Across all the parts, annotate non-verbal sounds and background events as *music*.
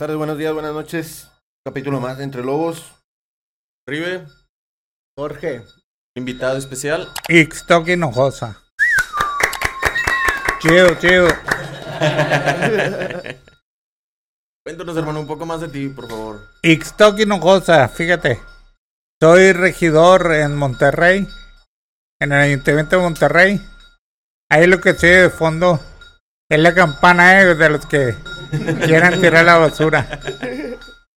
tardes, buenos días, buenas noches. Capítulo más de Entre Lobos. Ribe, Jorge. invitado especial. Ixtoc Hinojosa. Chido, chido. *laughs* Cuéntanos, hermano, un poco más de ti, por favor. Ixtoc Hinojosa, fíjate. Soy regidor en Monterrey, en el Ayuntamiento de Monterrey. Ahí lo que se de fondo es la campana eh, de los que quieran tirar la basura.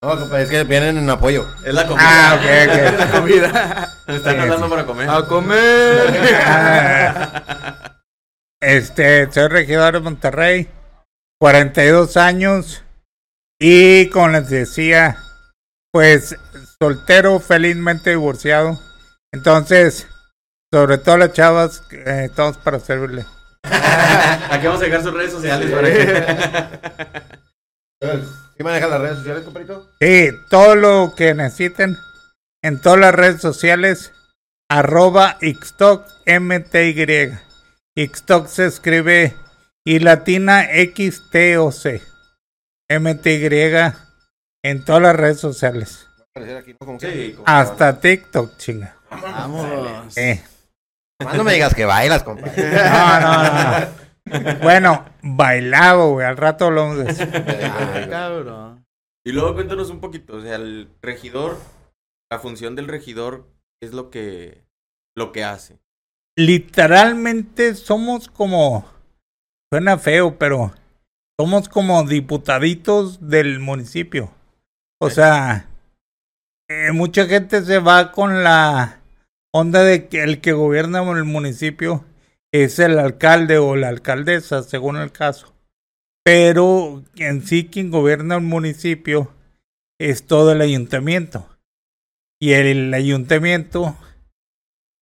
No, compadre, es que vienen en apoyo. Es la comida. Ah, ok, La comida. *laughs* Me están hablando sí. para comer. A comer. ok. Ah, Este, soy regidor de Monterrey, 42 años y como les decía, pues soltero, felizmente divorciado. Entonces, sobre todo las chavas, eh, estamos para servirle. *laughs* Aquí vamos a dejar sus redes sociales para que. *laughs* ¿Sí manejan las redes sociales, compadrito? Sí, todo lo que necesiten en todas las redes sociales, arroba Xtoc MTY. Xtoc se escribe y latina XTOC. MTY en todas las redes sociales. Sí, Hasta TikTok, chinga. Vamos. Eh, No me digas que bailas, compadre. *laughs* no, no, no. Bueno, bailado, güey. Al rato hablamos de eso. Ah, cabrón. Y luego cuéntanos un poquito, o sea, el regidor, la función del regidor es lo que lo que hace. literalmente somos como suena feo, pero somos como diputaditos del municipio. O sea, eh, mucha gente se va con la onda de que el que gobierna el municipio es el alcalde o la alcaldesa, según el caso. Pero en sí quien gobierna el municipio es todo el ayuntamiento. Y el ayuntamiento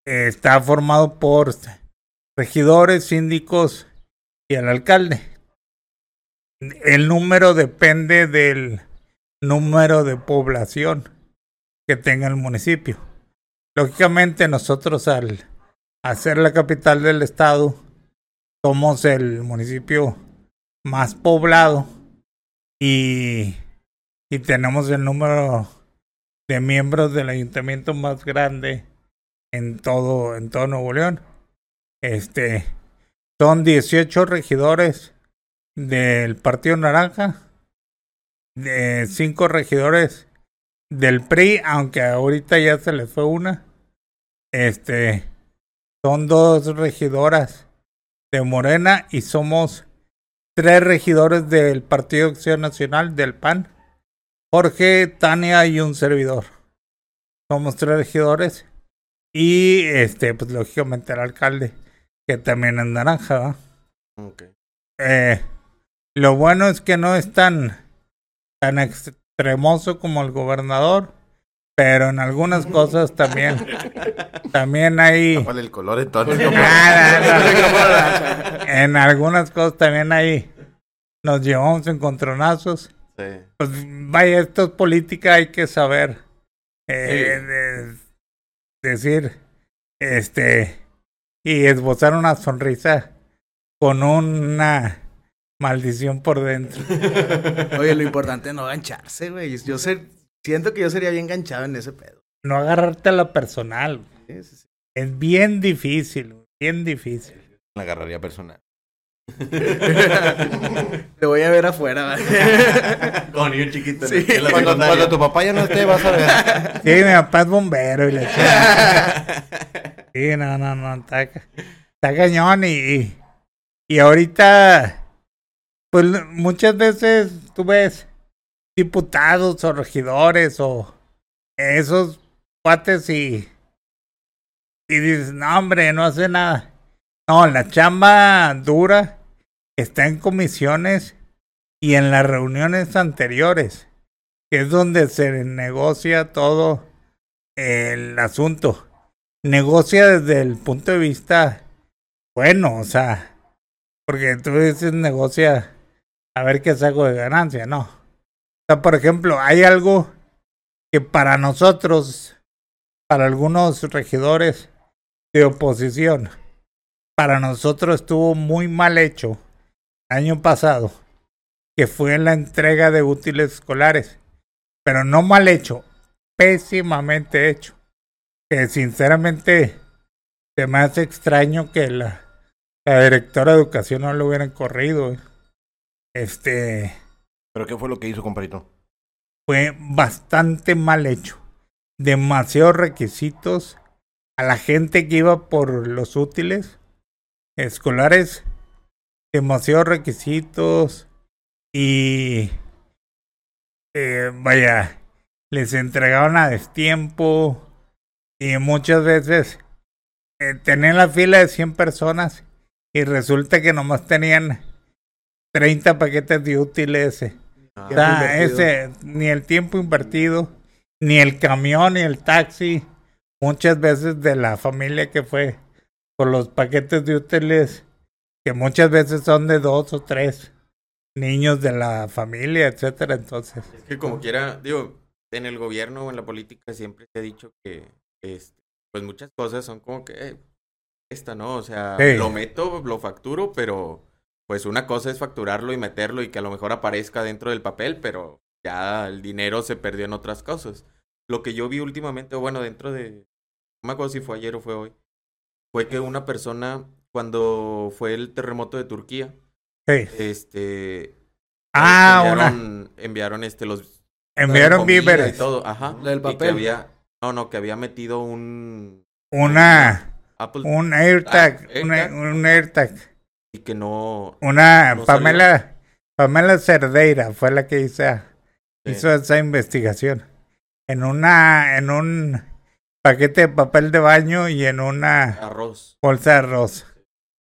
está formado por regidores, síndicos y el alcalde. El número depende del número de población que tenga el municipio. Lógicamente nosotros al hacer la capital del estado somos el municipio más poblado y, y tenemos el número de miembros del ayuntamiento más grande en todo, en todo Nuevo León. Este, son 18 regidores del Partido Naranja, de 5 regidores del PRI, aunque ahorita ya se les fue una. Este, son dos regidoras de Morena y somos tres regidores del Partido Acción Nacional del PAN. Jorge, Tania y un servidor. Somos tres regidores. Y este, pues lógicamente el alcalde, que también es naranja. Ok. Eh, lo bueno es que no es tan, tan extremoso como el gobernador, pero en algunas cosas también, también hay, ¿Cuál es el color entonces? Nada, no. en algunas cosas también hay, nos llevamos encontronazos. Sí. Pues vaya, esto es política, hay que saber eh, Sí. de- decir, este, y esbozar una sonrisa con una maldición por dentro. *laughs* Oye, lo importante es no gancharse, güey. Yo sé, siento que yo sería bien ganchado en ese pedo. No agarrarte a la personal. Sí, sí, sí. Es bien difícil, güey, bien difícil. La agarraría personal. *laughs* Te voy a ver afuera, güey. *laughs* Con niño chiquito. Sí. en la Cuando, tu papá ya no esté, vas a ver. Sí, mi papá es bombero y la chingada. Sí, no, no, no, está, está cañón y, y ahorita, pues muchas veces tú ves diputados o regidores o esos cuates y, y dices, no hombre, no hace nada. No, la chamba dura está en comisiones y en las reuniones anteriores, que es donde se negocia todo el asunto. Negocia desde el punto de vista bueno, o sea, porque tú dices negocia a ver qué saco de ganancia, no. O sea, por ejemplo, hay algo que para nosotros, para algunos regidores de oposición, para nosotros estuvo muy mal hecho año pasado, que fue la entrega de útiles escolares, pero no mal hecho, pésimamente hecho. Que sinceramente se me hace extraño que la, la directora de educación no lo hubieran corrido. Este ¿Pero qué fue lo que hizo, compadrito? fue bastante mal hecho. Demasiados requisitos a la gente que iba por los útiles escolares. Demasiados requisitos y eh, vaya, les entregaban a destiempo y muchas veces eh, tenían la fila de 100 personas y resulta que nomás tenían 30 paquetes de útiles. Ah, O sea, invertido. ese, ni el tiempo invertido, ni el camión, ni el taxi, muchas veces de la familia que fue por los paquetes de útiles, que muchas veces son de dos o tres niños de la familia, etcétera. Entonces, Es que como quiera, digo, en el gobierno o en la política siempre se ha dicho que, este, pues muchas cosas son como que, eh, esta no, o sea, Sí. lo meto, lo facturo, pero pues una cosa es facturarlo y meterlo y que a lo mejor aparezca dentro del papel, pero ya el dinero se perdió en otras cosas. Lo que yo vi últimamente, o bueno, dentro de, no me acuerdo si fue ayer o fue hoy, fue que una persona, cuando fue el terremoto de Turquía, sí. este, Ah, una, enviaron, enviaron este, los enviaron comida y víveres, todo, ajá. La del Y que papel. había, no, no, que había metido un una, Apple un AirTag, Ah, un, AirTag. un AirTag, y que no una No Pamela, Pamela Cerdeira fue la que hizo, Sí. hizo esa investigación. En una, en un paquete de papel de baño y en una arroz bolsa de arroz.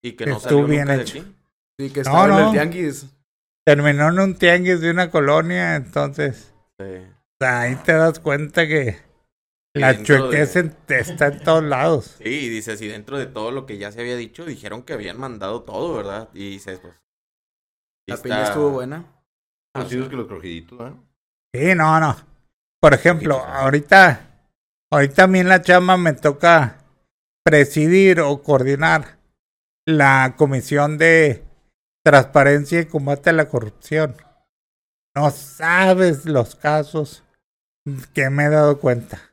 y que no Estuvo salió bien nunca de hecho. aquí. Sí, que No, estaba en no. el tianguis. Terminó en un tianguis de una colonia, entonces Sí. o sea, ahí te das cuenta que la de- chuequez en- está en todos lados. *laughs* Sí, y dices, y dentro de todo lo que ya se había dicho, dijeron que habían mandado todo, ¿verdad? Y dices, pues. La está- piña estuvo buena. Más chidos que los crojiditos, ¿eh? Sí, no, no. Por ejemplo, ahorita, ahorita a mí en la chama me toca presidir o coordinar la comisión de transparencia y combate a la corrupción. No sabes los casos que me he dado cuenta.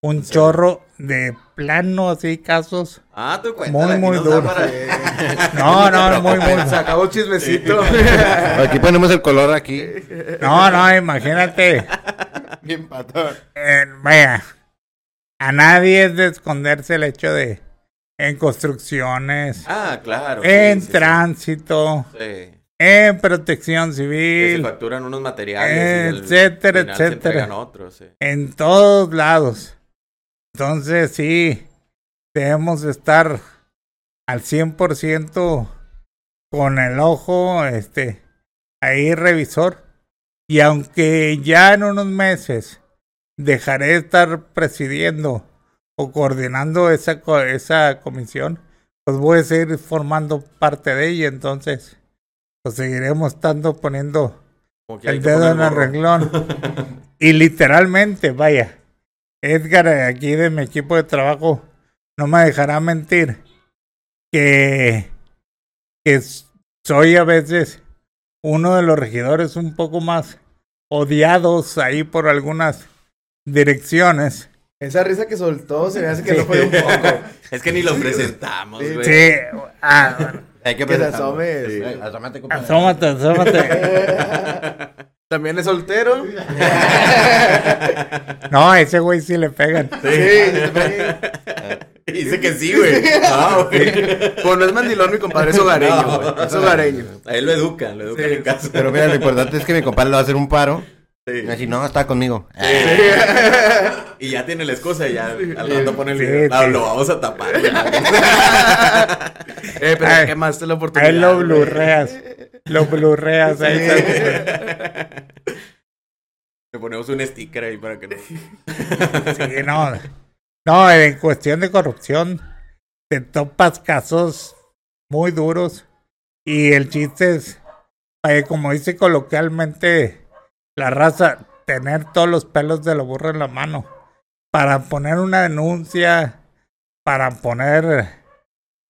Un Sí. chorro de plano así casos. Ah, cuenta. Muy, muy duro. para- *laughs* No, no, muy, muy. Se acabó el chismecito. *laughs* Aquí ponemos el color aquí. No, no, imagínate. Bien patón. Eh, vaya, a nadie es de esconderse el hecho de en construcciones, Ah, claro. en sí, sí. tránsito, Sí. en protección Que se civil, facturan unos materiales. etcétera, etcétera. entregan otros, sí. en todos lados. Entonces, sí, debemos estar al 100% con el ojo, este, ahí revisor. Y aunque ya en unos meses dejaré de estar presidiendo o coordinando esa, esa comisión, pues voy a seguir formando parte de ella. Entonces, pues seguiremos estando poniendo el dedo en el renglón. *laughs* y literalmente, vaya, Edgar aquí de mi equipo de trabajo no me dejará mentir que, que soy a veces uno de los regidores un poco más odiados ahí por algunas direcciones. Esa risa que soltó se me hace que no fue un poco. *laughs* Es que ni lo presentamos, Sí, güey. Sí, ah, bueno, Hay que Que se presentarlo. asomes. Sí, asómate, compadre. asómate, asómate. *laughs* También es soltero. *laughs* No, a ese güey sí le pegan. Y Dice que sí, güey. No, güey. Pues no es mandilón, mi compadre, es hogareño, No. güey. Es hogareño. A él lo educan, lo educan Sí. en casa. Pero mira, lo importante es que mi compadre le va a hacer un paro. Sí. Y así, no, está conmigo. *laughs* Y ya tiene la excusa y ya al Sí. rato pone el Sí, video. No, sí. lo vamos a tapar. *laughs* Eh, pero Ay. ¿qué más te la oportunidad? Ahí lo güey. blurreas. Lo blurreas. Ahí. Le ponemos un sticker ahí para que no. Sí, no. No, en cuestión de corrupción, te topas casos muy duros. Y el chiste es, eh, como dice coloquialmente la raza, tener todos los pelos de la burra en la mano. Para poner una denuncia, para poner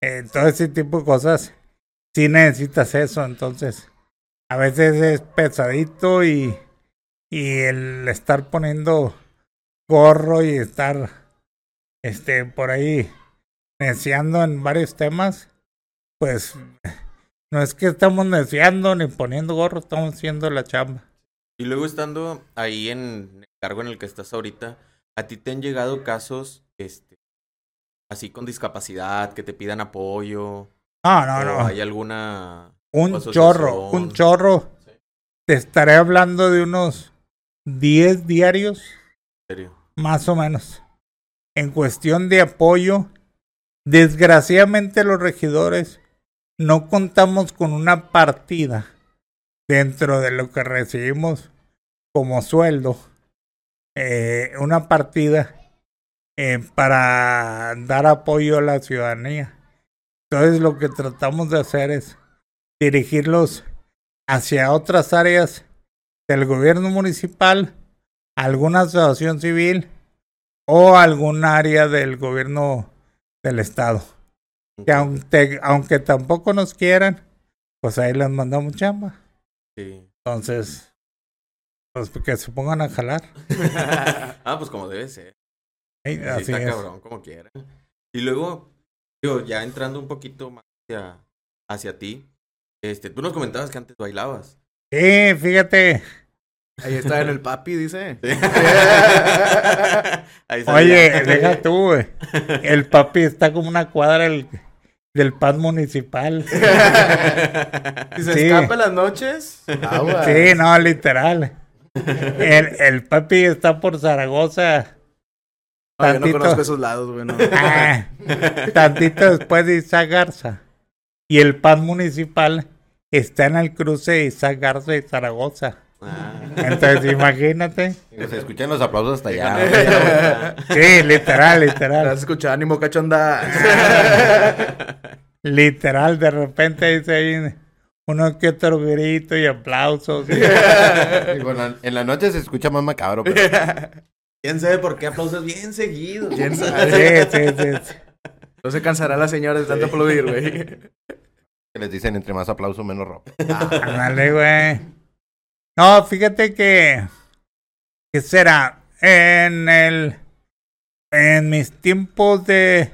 eh, todo ese tipo de cosas, sí necesitas eso. Entonces, a veces es pesadito y, y el estar poniendo gorro y estar este por ahí neciando en varios temas, pues no es que estamos neciando ni poniendo gorro, estamos haciendo la chamba. Y luego estando ahí en el cargo en el que estás ahorita, ¿a ti te han llegado casos este así con discapacidad que te pidan apoyo? No, no, ¿O no. ¿Hay alguna Un chorro, un chorro. Sí. Te estaré hablando de unos 10 diarios, en serio? más o menos. En cuestión de apoyo, desgraciadamente los regidores no contamos con una partida dentro de lo que recibimos como sueldo. eh, una partida eh, para dar apoyo a la ciudadanía. Entonces lo que tratamos de hacer es dirigirlos hacia otras áreas del gobierno municipal, alguna asociación civil o algún área del gobierno del estado. Que aunque, aunque tampoco nos quieran, pues ahí les mandamos chamba. Sí. Entonces, pues que se pongan a jalar. *laughs* ah, pues como debe ser. Sí, así está es. cabrón, como quieran. Y luego, digo, ya entrando un poquito más hacia, hacia ti, este, tú nos comentabas que antes bailabas. Sí, fíjate. Ahí está en el papi, dice. *laughs* Ahí. Oye, deja tú, güey. El papi está como una cuadra del, del PAN municipal. *laughs* Si se Sí. escapa en las noches, agua. Sí, no, literal. El, el papi está por Zaragoza. No, yo no tantito. conozco esos lados, güey. no. *laughs* Ah, tantito después de Isaac Garza. Y el PAN municipal está en el cruce de Isaac Garza y Zaragoza. Ah. Entonces, imagínate. Que se escuchan los aplausos hasta allá. *laughs* Sí, literal, Te literal. has escuchado, ánimo, cachonda. *laughs* Literal, de repente dice ahí uno que otro grito y aplausos. La, en la noche se escucha más macabro, pero ¿Quién sabe por qué aplausos bien seguidos? ¿Quién *laughs* Sí, sabe? sí, sí. sí. No se cansará la señora de tanto aplaudir, güey. les dicen entre más aplauso, menos ropa. *laughs* Ándale, güey. No, fíjate que. ¿Qué será? En el. En mis tiempos de.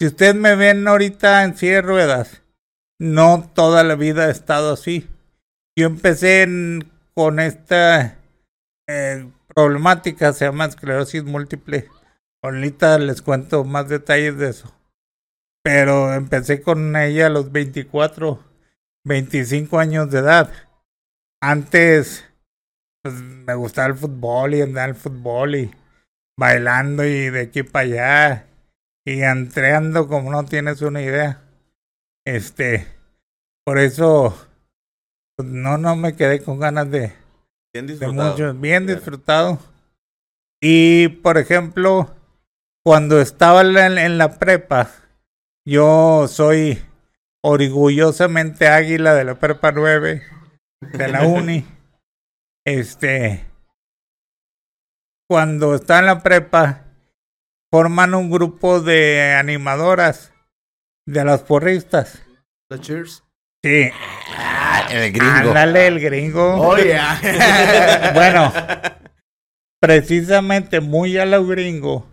Si ustedes me ven ahorita en silla de ruedas, no toda la vida he estado así. Yo empecé en- con esta eh, problemática, se llama esclerosis múltiple. Ahorita les cuento más detalles de eso. Pero empecé con ella a los 24, 25 años de edad. Antes pues, me gustaba el fútbol y andar el fútbol y bailando y de aquí para allá y entreando como no tienes una idea. Este, por eso pues, no no me quedé con ganas de Bien de disfrutado. mucho, bien disfrutado. Y por ejemplo, cuando estaba en, la- en la prepa, yo soy orgullosamente águila de la prepa 9 de la *laughs* uni. Este, cuando estaba en la prepa, forman un grupo de animadoras de las porristas. Los cheers. Sí, Ah, el gringo. ándale el gringo. Oh, yeah. *laughs* Bueno, precisamente muy a lo gringo,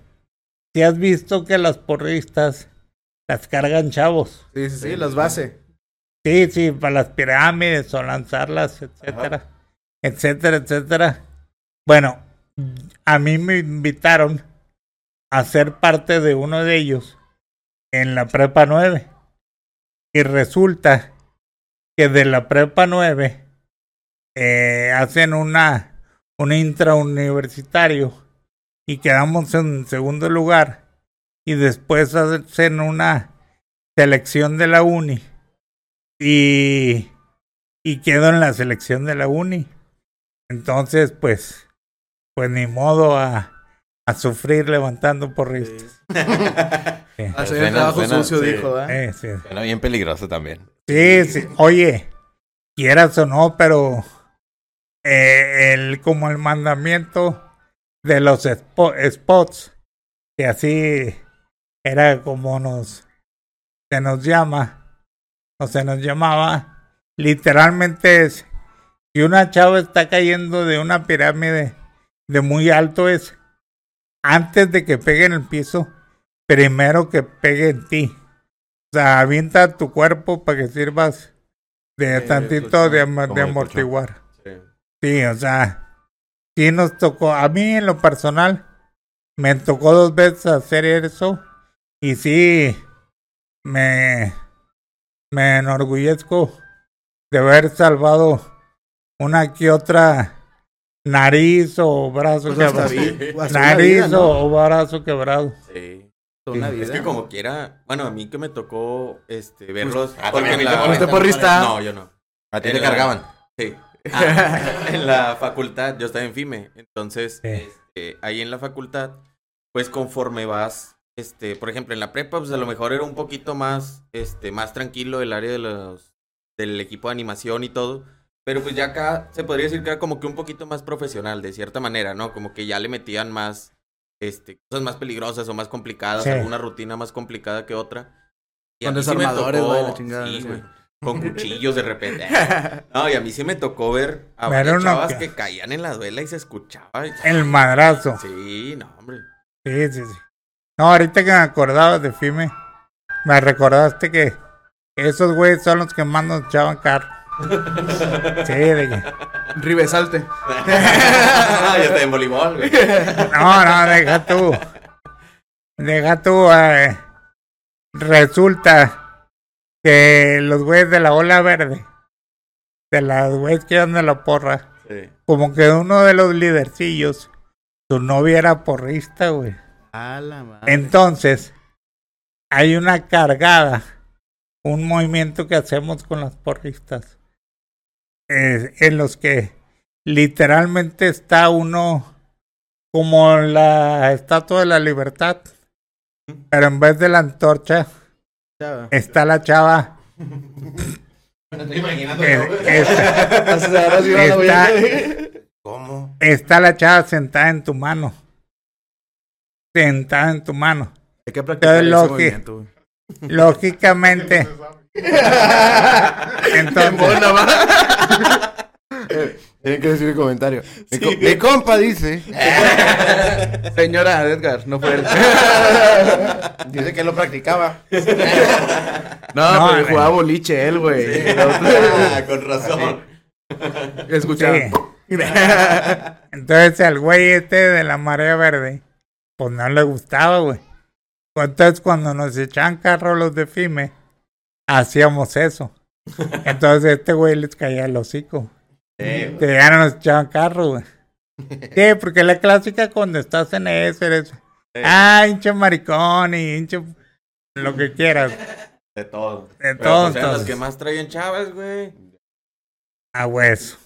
si has visto que las porristas las cargan chavos. Sí, sí, sí, las bases. Sí, sí, para las pirámides o lanzarlas, etcétera, etcétera, etcétera. Bueno, a mí me invitaron a ser parte de uno de ellos en la prepa 9. Y resulta que de la prepa 9 eh, hacen una un intrauniversitario y quedamos en segundo lugar y después hacen una selección de la uni y y quedo en la selección de la uni entonces pues pues ni modo a a sufrir levantando porristas Sí. *laughs* Hacer Suena- el trabajo suena- sucio, sí. dijo, ¿eh? Eh, sí. Suena bien peligroso también. Sí, sí. Oye, quieras o no, pero eh, el como el mandamiento de los spo- spots, que así era como nos se nos llama, o se nos llamaba, literalmente es si una chava está cayendo de una pirámide de muy alto es antes de que pegue en el piso, primero que pegue en ti. O sea, avienta tu cuerpo para que sirvas de tantito de, amortiguar. Sí. Sí, o sea, sí nos tocó, a mí en lo personal, me tocó dos veces hacer eso y sí, me, me enorgullezco de haber salvado una que otra nariz o brazo Pues quebrado. Nariz vida, ¿no? o brazo quebrado. Sí. Toda una Es que como quiera, bueno, a mí que me tocó este verlos. Ah, también la-. ¿Usted porrista? No, yo no. A ti En te la- cargaban. Sí. *laughs* Ah, *laughs* en la facultad, yo estaba en FIME, entonces Sí. este, ahí en la facultad, pues conforme vas, este, por ejemplo, en la prepa, pues a lo mejor era un poquito más, este, más tranquilo el área de los, del equipo de animación y todo, pero pues ya acá se podría decir que era como que un poquito más profesional, de cierta manera, ¿no? Como que ya le metían más, este, cosas más peligrosas o más complicadas, Sí. alguna rutina más complicada que otra. Y a Con mí sí me desarmadores, tocó- güey, la chingada, sí, sí. güey, Con *laughs* cuchillos de repente. *laughs* No, y a mí sí me tocó ver a varias chavas que- caían en la duela y se escuchaba. El madrazo. Sí, no, hombre. Sí, sí, sí. No, ahorita que me acordaba de FIME, me recordaste que esos güeyes son los que más nos echaban carro. Sí, de que... Ribesalte. Ah, ya está en voleibol, güey. No, no, deja tú. Deja tú. eh, resulta que los güeyes de la ola verde, de las güeyes que iban de la porra, Sí. como que uno de los lidercillos, su novia era porrista, güey. A la madre. Entonces, hay una cargada, un movimiento que hacemos con las porristas, eh, en los que literalmente está uno como la estatua de la libertad, pero en vez de la antorcha Chava. está la chava. Estoy imaginando. *laughs* está, ¿Cómo? está la chava sentada en tu mano. Sentada en tu mano. Hay que practicar ese Logi. movimiento, güey. Lógicamente. *laughs* Entonces. Tienen que decir el comentario. Mi, co- mi compa dice. Señora Edgar, no fue él. *laughs* Dice que lo practicaba. No, No, pero jugaba boliche él, güey. Ah, con razón. Escuchaba. Sí. Entonces al güey este de la marea verde, pues no le gustaba, güey. Entonces cuando nos echaban carro los de FIME, hacíamos eso. Entonces este güey les caía el hocico. Sí, Que ya no nos echaban carro, güey. Sí, porque la clásica cuando estás en eso eres, ah, hinche maricón y hinche lo que quieras. De todo. De Pero, todo, pues, los que más traían chavas, güey. A hueso,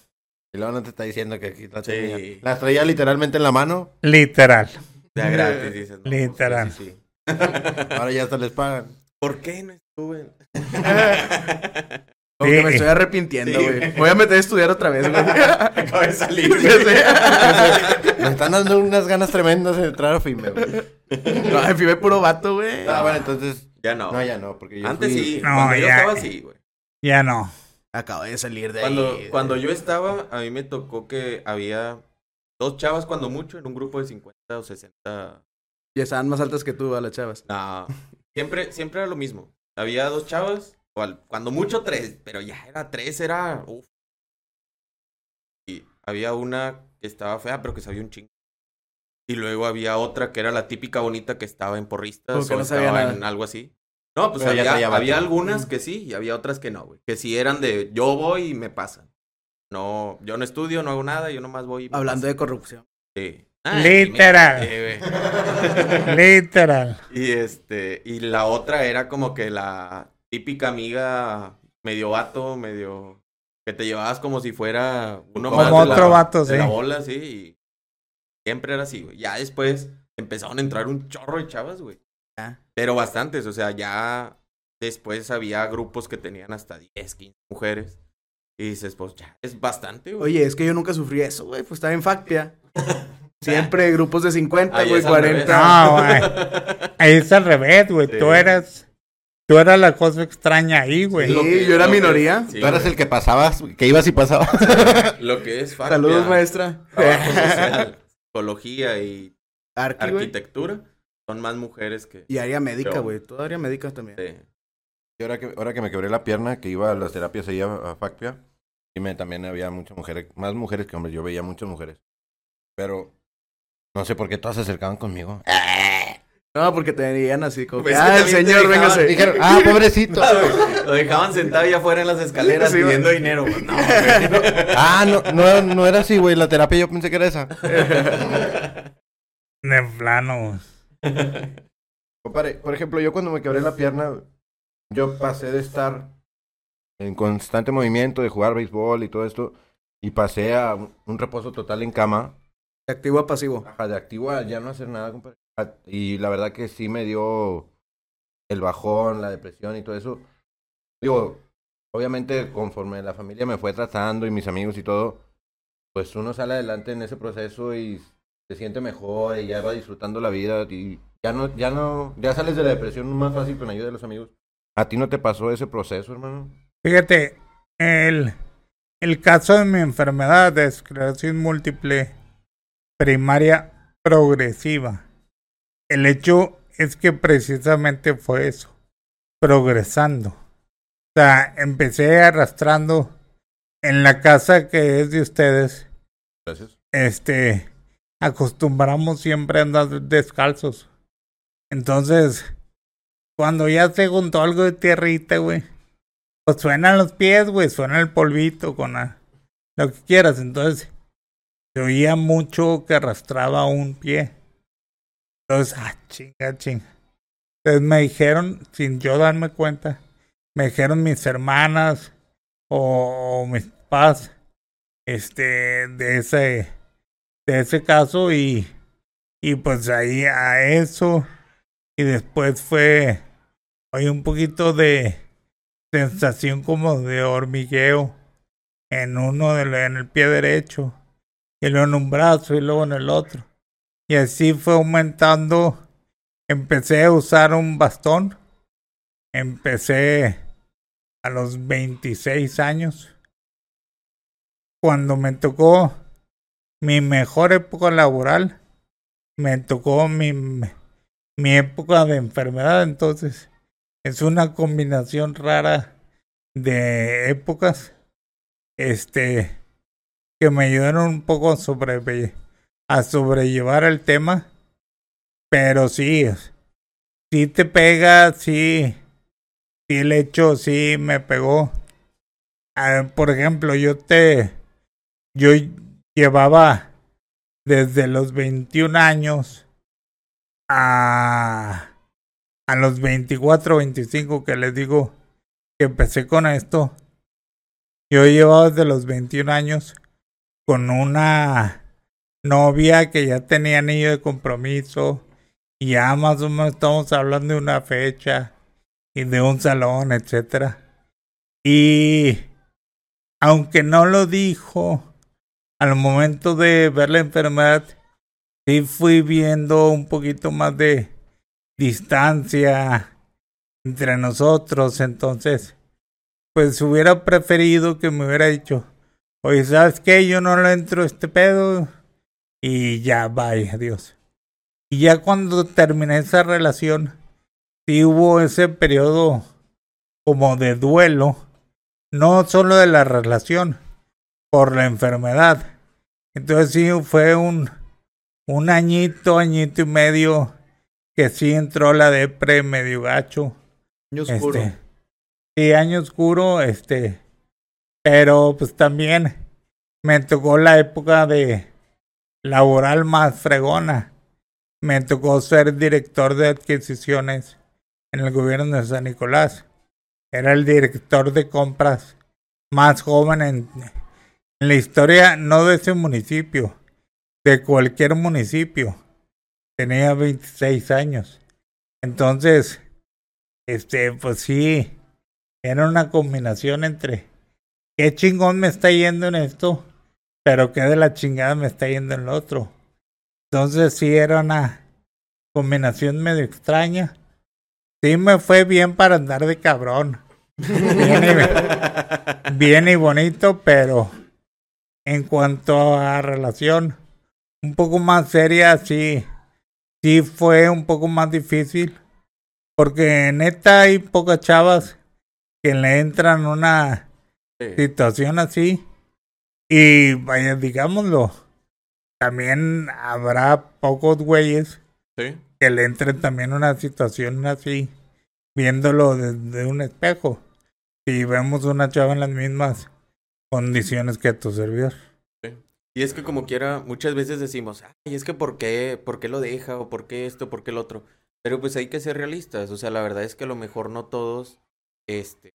Y luego no te está diciendo que aquí las Sí. Las traía literalmente en la mano. literal. De a gratis, dices. no, Literal. sí, sí, sí. *laughs* Ahora ya hasta les pagan. ¿Por qué no estuve? Como que Sí. me estoy arrepintiendo, Sí, güey. güey. Voy a meter a estudiar otra vez, güey. Acabo de salir. *laughs* Ya. Me están dando unas ganas tremendas de entrar a FIME, güey. No, ve puro vato, güey. Ah, bueno, entonces. Ya no. No, ya no, porque yo Antes fui- sí. No, cuando yo ya. estaba así, güey. Ya no. Acabo de salir de Cuando, ahí. cuando yo estaba, a mí me tocó que había dos chavas, cuando mucho, en un grupo de 50 o 60. Ya estaban más altas que tú, a las chavas. No, siempre, siempre era lo mismo. Había dos chavas, o al- cuando mucho tres, pero ya era tres, era. uf. Y había una que estaba fea, pero que sabía un chingo. Y luego había otra que era la típica bonita que estaba en porristas Como que o no sabía estaba nada. en algo así. No, pues Pero había, había algunas que sí y había otras que no, güey. Que sí eran de yo voy y me pasan. No, yo no estudio, no hago nada, yo nomás voy y me Hablando de corrupción. Sí. Literal. sí, *laughs* güey. Literal. Y este, y la otra era como que la típica amiga medio vato, medio que te llevabas como si fuera uno Como más de otro la, vato, de la sí. bola, sí. Y siempre era así, güey. Ya después empezaron a entrar un chorro de chavas, güey. Pero bastantes, o sea, ya después había grupos que tenían hasta 10, 15 mujeres. Y dices, pues ya, es bastante, güey. Oye, es que yo nunca sufrí eso, güey. Pues estaba en Facpia. *laughs* *laughs* Siempre grupos de 50, Ahí güey, es al 40. revés. No, güey. Ahí es al revés, güey. Sí. Tú eras. yo era la cosa extraña ahí, güey. Sí, que- yo era que- minoría. sí, Tú eras güey. el que pasabas, que ibas y pasabas. *laughs* Lo que es factia, Saludos, maestra. social, psicología y Arqui, güey. arquitectura son más mujeres que... Y área médica, güey. Toda área médica también. Sí. Y ahora que, ahora que me quebré la pierna, que iba a las terapias ahí a, a Facpia, y me, también había muchas mujeres, más mujeres que hombres, yo veía muchas mujeres. Pero no sé por qué todas se acercaban conmigo. No, porque te veían así como. Pues ah, el señor, véngase. Dijeron, ah, pobrecito. *laughs* Lo dejaban sentado ya afuera en las escaleras Sí, pidiendo dinero. güey. No, *laughs* güey. ah, no, no, no era así, güey, la terapia yo pensé que era esa. *laughs* De plano. Por ejemplo, yo cuando me quebré la pierna, yo pasé de estar en constante movimiento, de jugar béisbol y todo esto, y pasé a un reposo total en cama, De activo a pasivo. Ajá, de activo a ya no hacer nada, compadre. Ah, Y la verdad que sí me dio el bajón, la depresión y todo eso. Digo, obviamente conforme la familia me fue tratando y mis amigos y todo, pues uno sale adelante en ese proceso y se siente mejor y ya va disfrutando la vida y ya no, ya no, ya sales de la depresión más fácil con ayuda de los amigos. ¿A ti no te pasó ese proceso, hermano? Fíjate, el, el caso de mi enfermedad de esclerosis múltiple primaria progresiva. El hecho es que precisamente fue eso, progresando. O sea, empecé arrastrando en la casa que es de ustedes, Gracias. este, acostumbramos siempre a andar descalzos. Entonces, cuando ya se juntó algo de tierrita, güey, pues suenan los pies, güey, suena el polvito con la- lo que quieras. Entonces, se oía mucho que arrastraba un pie. Entonces, ah, chinga, chinga. Entonces me dijeron, sin yo darme cuenta, me dijeron mis hermanas o, mis papás, este, de ese, de ese caso y, y pues ahí a eso y después fue, oye, un poquito de sensación como de hormigueo en uno de en el pie derecho y luego en un brazo y luego en el otro. Y así fue aumentando. Empecé a usar un bastón. Empecé a los 26 años. Cuando me tocó mi mejor época laboral me tocó mi mi época de enfermedad. Entonces es una combinación rara de épocas. Este que me ayudaron un poco a, sobreve- a sobrellevar el tema pero sí sí te pega sí sí el hecho sí me pegó. Ah, por ejemplo yo te yo llevaba desde los 21 años a a los 24, 25 que les digo que empecé con esto, yo llevaba desde los 21 años con una novia que ya tenía anillo de compromiso y ya más o menos estamos hablando de una fecha y de un salón, etcétera. Y aunque no lo dijo al momento de ver la enfermedad, sí fui viendo un poquito más de distancia entre nosotros, entonces, pues hubiera preferido que me hubiera dicho, oye, ¿sabes qué? Yo no le entro a este pedo y ya, vaya, adiós. Y ya cuando terminé esa relación, sí hubo ese periodo como de duelo, no solo de la relación, por la enfermedad. Entonces sí fue un, un añito, añito y medio que sí entró la depre medio gacho. Año oscuro. Este, sí, año oscuro, este, pero pues también me tocó la época de laboral más fregona. Me tocó ser director de adquisiciones en el gobierno de San Nicolás. Era el director de compras más joven en, la historia, no de ese municipio, de cualquier municipio. Tenía 26 años. Entonces, este, pues sí, era una combinación entre qué chingón me está yendo en esto, pero qué de la chingada me está yendo en lo otro. Entonces sí era una combinación medio extraña. sí me fue bien para andar de cabrón. Bien y, *laughs* bien y bonito, pero en cuanto a relación un poco más seria, sí, sí fue un poco más difícil. Porque neta hay pocas chavas que le entran una Sí. situación así. Y vaya, digámoslo, también habrá pocos güeyes Sí. que le entren también una situación así, viéndolo desde un espejo. Si vemos una chava en las mismas condiciones que tu servidor. Y es que como quiera, muchas veces decimos, ay, es que ¿por qué? ¿Por qué lo deja? ¿O por qué esto? ¿Por qué el otro? Pero pues hay que ser realistas. O sea, la verdad es que a lo mejor no todos, este,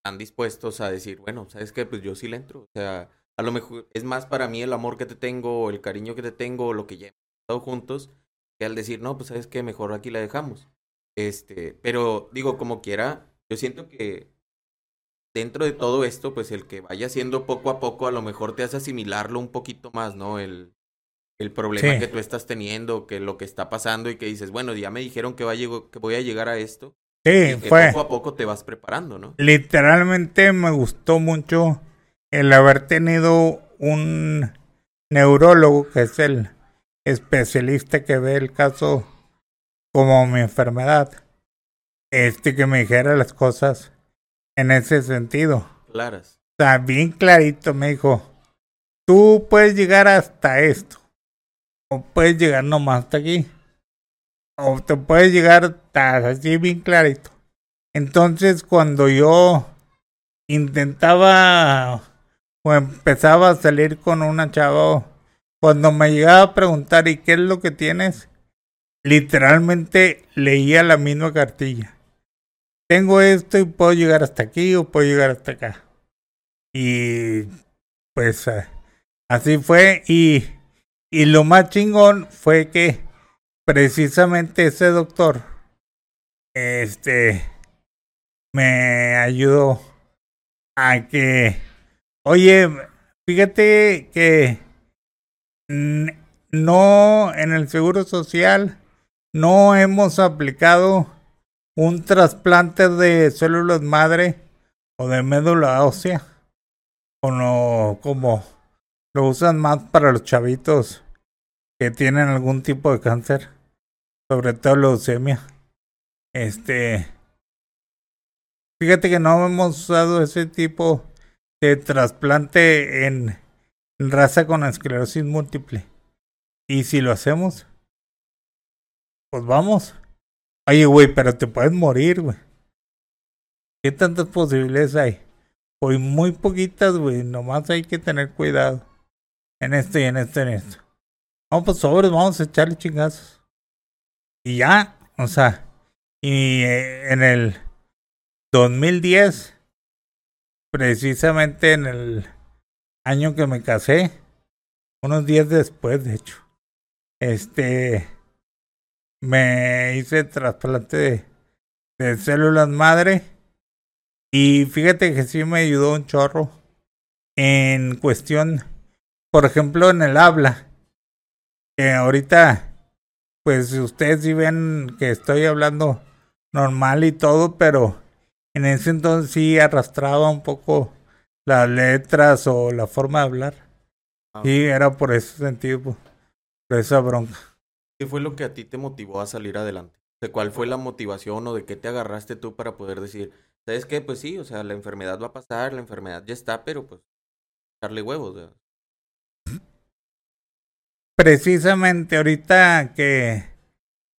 están dispuestos a decir, bueno, ¿sabes qué? Pues yo sí le entro. O sea, a lo mejor es más para mí el amor que te tengo, o el cariño que te tengo, o lo que ya hemos estado juntos, que al decir, no, pues sabes qué, mejor aquí la dejamos. Este, pero digo, como quiera, yo siento que dentro de todo esto, pues el que vaya haciendo poco a poco, a lo mejor te hace asimilarlo un poquito más, ¿no? El, el problema Sí. que tú estás teniendo, que lo que está pasando y que dices, bueno, ya me dijeron que, va a llego- que voy a llegar a esto. Sí, y fue. poco a poco te vas preparando, ¿no? Literalmente me gustó mucho el haber tenido un neurólogo que es el especialista que ve el caso como mi enfermedad. Este que me dijera las cosas en ese sentido. Claras. O sea, bien clarito me dijo, tú puedes llegar hasta esto. O puedes llegar nomás hasta aquí. O te puedes llegar hasta así bien clarito. Entonces cuando yo intentaba o empezaba a salir con una chava, cuando me llegaba a preguntar ¿y qué es lo que tienes? Literalmente leía la misma cartilla. Tengo esto y puedo llegar hasta aquí o puedo llegar hasta acá. Y pues así fue. Y, y lo más chingón fue que precisamente ese doctor este me ayudó a que, oye, fíjate que no en el seguro social no hemos aplicado un trasplante de células madre o de médula ósea o no como lo usan más para los chavitos que tienen algún tipo de cáncer, sobre todo leucemia. Este, fíjate que no hemos usado ese tipo de trasplante en raza con esclerosis múltiple. Y si lo hacemos, pues vamos. Oye, güey, pero te puedes morir, güey. ¿Qué tantas posibilidades hay? Pues muy poquitas, güey. Nomás hay que tener cuidado. En esto y en esto y en esto. No, pues sobres, vamos a echarle chingazos. Y ya, o sea, y eh, en el 2010, precisamente en el año que me casé, unos días después, de hecho, este, me hice trasplante de, células madre y fíjate que sí me ayudó un chorro en cuestión, por ejemplo, en el habla. Que ahorita, pues ustedes sí ven que estoy hablando normal y todo, pero en ese entonces sí arrastraba un poco las letras o la forma de hablar. Ah, Sí, era por ese sentido, pues, por esa bronca. ¿Qué fue lo que a ti te motivó a salir adelante? ¿De cuál fue la motivación o de qué te agarraste tú para poder decir, ¿sabes qué? Pues sí, o sea, la enfermedad va a pasar, la enfermedad ya está, pero pues, darle huevos. Precisamente ahorita que,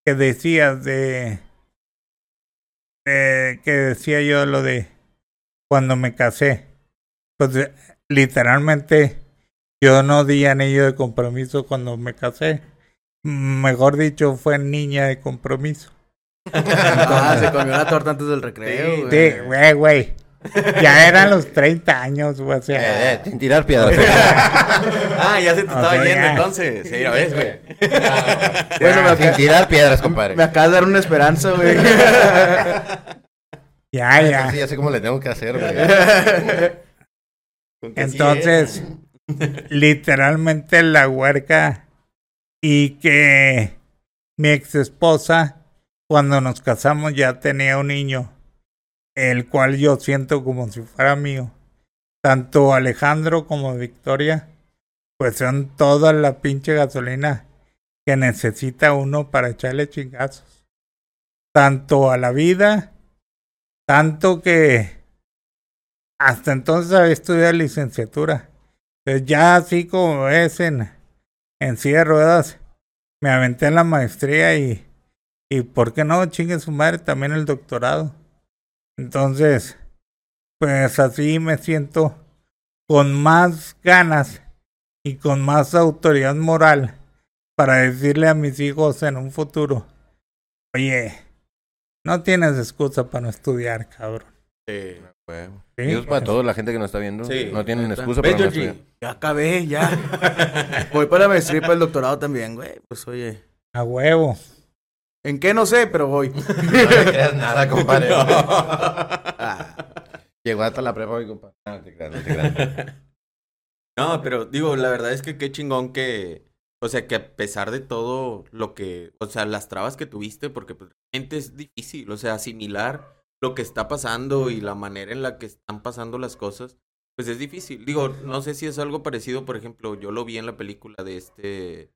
que decías de, de- que decía yo lo de cuando me casé, pues eh, literalmente yo no di anillo de compromiso cuando me casé. Mejor dicho, fue niña de compromiso. *laughs* Ah, se comió la torta antes del recreo. Sí, güey, güey. Ya eran los 30 años, güey. O sea, Eh, sin tirar piedras. *laughs* ah, ya se te estaba sea, yendo ya. entonces. Sí, ya ves, güey. Bueno, me, sin tirar piedras, compadre. me acabas de dar una esperanza, güey. *laughs* ya, ya. Sí, ya sé cómo le tengo que hacer, güey. Sí Entonces, literalmente la huerca y que mi ex esposa cuando nos casamos ya tenía un niño, el cual yo siento como si fuera mío. Tanto Alejandro como Victoria, pues son toda la pinche gasolina que necesita uno para echarle chingazos. Tanto a la vida, tanto que hasta entonces había estudiado licenciatura. Entonces ya así como es en, en silla de ruedas, me aventé en la maestría y, y por qué no, chingue su madre, también el doctorado. Entonces, pues así me siento con más ganas y con más autoridad moral para decirle a mis hijos en un futuro, oye, no tienes excusa para no estudiar, cabrón. Sí. Huevo. Sí, Y eso es para pues. toda la gente que nos está viendo. Sí, no tienen excusa ¿Ves, para no estudiar. Ya acabé, ya. *laughs* Voy para la maestría y para el doctorado también, güey. Pues oye. A huevo. ¿En qué no sé? Pero voy. *laughs* No le creas nada, compadre. *laughs* Ah, *laughs* Llegó hasta la prepa, mi compadre. No, no te creas, no te creas. No, pero digo, la verdad es que qué chingón que, o sea, que a pesar de todo lo que, o sea, las trabas que tuviste, porque pues realmente es difícil, o sea, asimilar lo que está pasando y la manera en la que están pasando las cosas, pues es difícil. Digo, no sé si es algo parecido, por ejemplo, yo lo vi en la película de este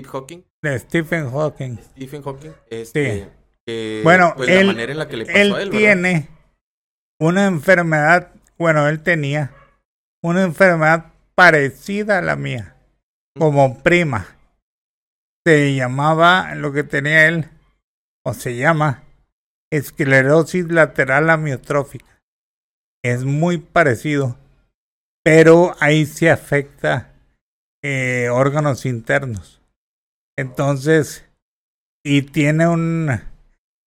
Steve Hawking, De Stephen Hawking. Stephen Hawking, este, que, Bueno, pues él- la manera en la que le pasó Él a él, ¿verdad? tiene una enfermedad, bueno, él tenía una enfermedad parecida a la mía, como prima. Se llamaba, lo que tenía él, o se llama, esclerosis lateral amiotrófica. Es muy parecido, pero ahí se afecta eh, órganos internos. Entonces, y tiene un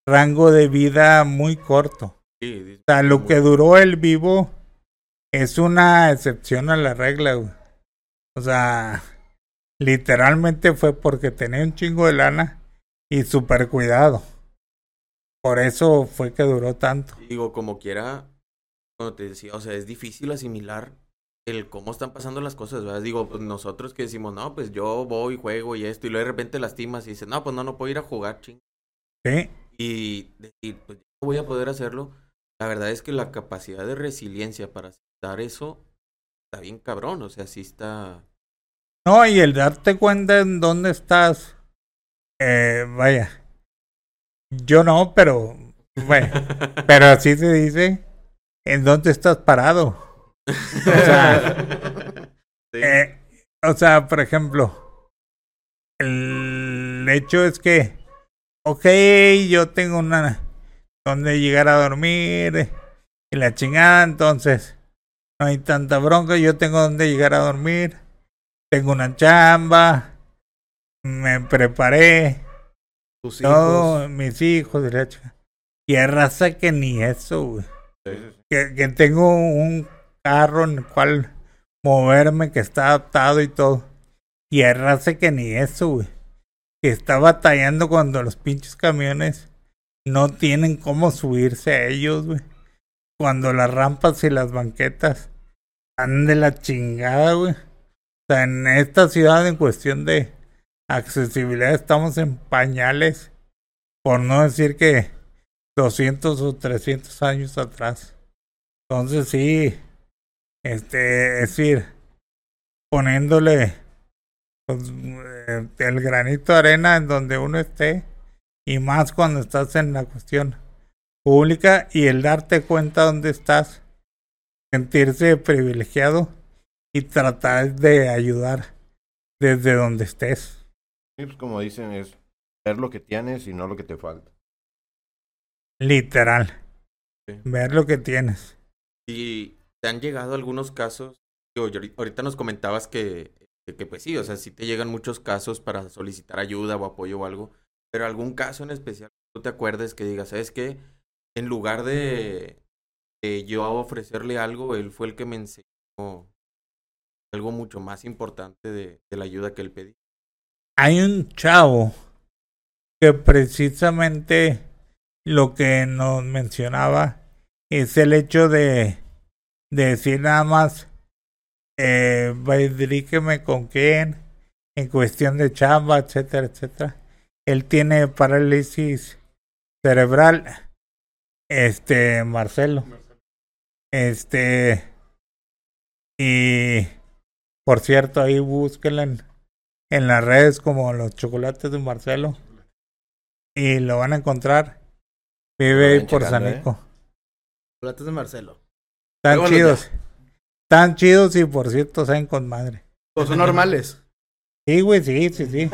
rango de vida muy corto. Sí, O sea, lo que duró el vivo es una excepción a la regla, güey. O sea, literalmente fue porque tenía un chingo de lana y super cuidado. Por eso fue que duró tanto. Digo, como quiera, como te decía, o sea, es difícil asimilar el cómo están pasando las cosas, ¿verdad? Digo, pues nosotros que decimos, no, pues yo voy, juego y esto, y luego de repente lastimas y dices, no, pues no, no puedo ir a jugar, ching. Y decir, pues yo no voy a poder hacerlo. La verdad es que la capacidad de resiliencia para aceptar eso está bien cabrón, o sea, sí está... No, y el darte cuenta en dónde estás, eh, vaya. Yo no, pero, bueno, *laughs* pero así se dice, en dónde estás parado. O sea, Sí. Eh, o sea, por ejemplo, el hecho es que, ok, yo tengo una donde llegar a dormir y la chingada, entonces no hay tanta bronca, yo tengo donde llegar a dormir, tengo una chamba, me preparé, tus todo, hijos. mis hijos y la chingada. Y hay raza que ni eso, güey que, que tengo un carro en el cual moverme, que está adaptado y todo. Y hay que ni eso, güey. Que está batallando cuando los pinches camiones no tienen cómo subirse a ellos, güey. Cuando las rampas y las banquetas están de la chingada, güey. O sea, en esta ciudad en cuestión de accesibilidad estamos en pañales. Por no decir que 200 o 300 años atrás. Entonces sí, este, es decir, poniéndole pues, eh, el granito de arena en donde uno esté y más cuando estás en la cuestión pública y el darte cuenta dónde estás, sentirse privilegiado y tratar de ayudar desde donde estés. Sí, pues como dicen, es ver lo que tienes y no lo que te falta. Literal. Sí. Ver lo que tienes. Y te han llegado algunos casos, yo ahorita- nos comentabas que, que, pues sí, o sea, sí te llegan muchos casos para solicitar ayuda o apoyo o algo, pero algún caso en especial, tú te acuerdes que digas, ¿sabes qué? En lugar de, de yo ofrecerle algo, él fue el que me enseñó algo mucho más importante de, de la ayuda que él pedí. hay un chavo que precisamente lo que nos mencionaba es el hecho de, de decir nada más, eh, dirígeme con quién en cuestión de chamba, etcétera, etcétera. Él tiene parálisis cerebral. Este, Marcelo. Este. Y. Por cierto, ahí búsquenla en, en las redes como los chocolates de Marcelo. Y lo van a encontrar. Vive ahí por checando, Saneco. Chocolates de Marcelo. Están Luego los chidos. Están chidos y por cierto saben con madre. Pues son normales. Sí, güey, sí, sí, sí.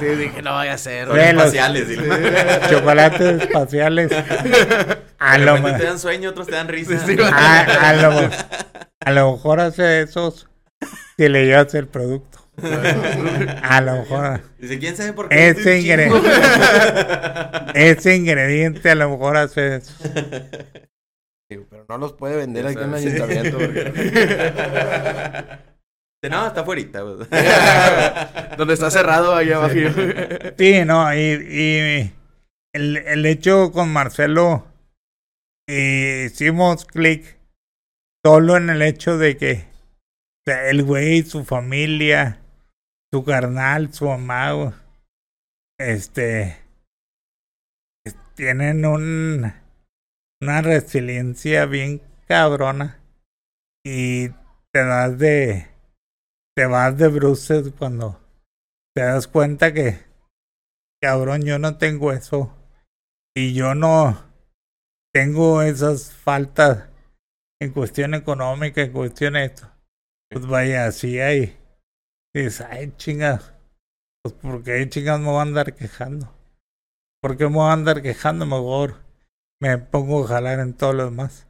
Sí, dije, no vaya a ser. Los- espaciales. dile. Chocolates espaciales. *laughs* A lo, repente me- te dan sueño, otros te dan risa. Sí, sí, a, a lo, a lo mejor hace esos si le llevas el producto. A lo mejor Dice, ¿quién sabe por qué? ese ingrediente, ese ingrediente a lo mejor hace eso. Digo, Pero no los puede vender aquí en el ayuntamiento. porque- Dice, No, está afuera. *laughs* Donde está cerrado ahí abajo. Sí, no, y, y el, el hecho con Marcelo eh, hicimos clic solo en el hecho de que o sea, el güey, su familia, su carnal, su amado, este, es- tienen un, una resiliencia bien cabrona y te das de, te vas de bruces cuando te das cuenta que, cabrón, yo no tengo eso. Y yo no tengo esas faltas en cuestión económica, en cuestión de esto. Pues vaya, así hay. Dices, ay, chingas. Pues porque chingas me voy a andar quejando. ¿Por qué me voy a andar quejando? Mejor me pongo a jalar en todo lo demás.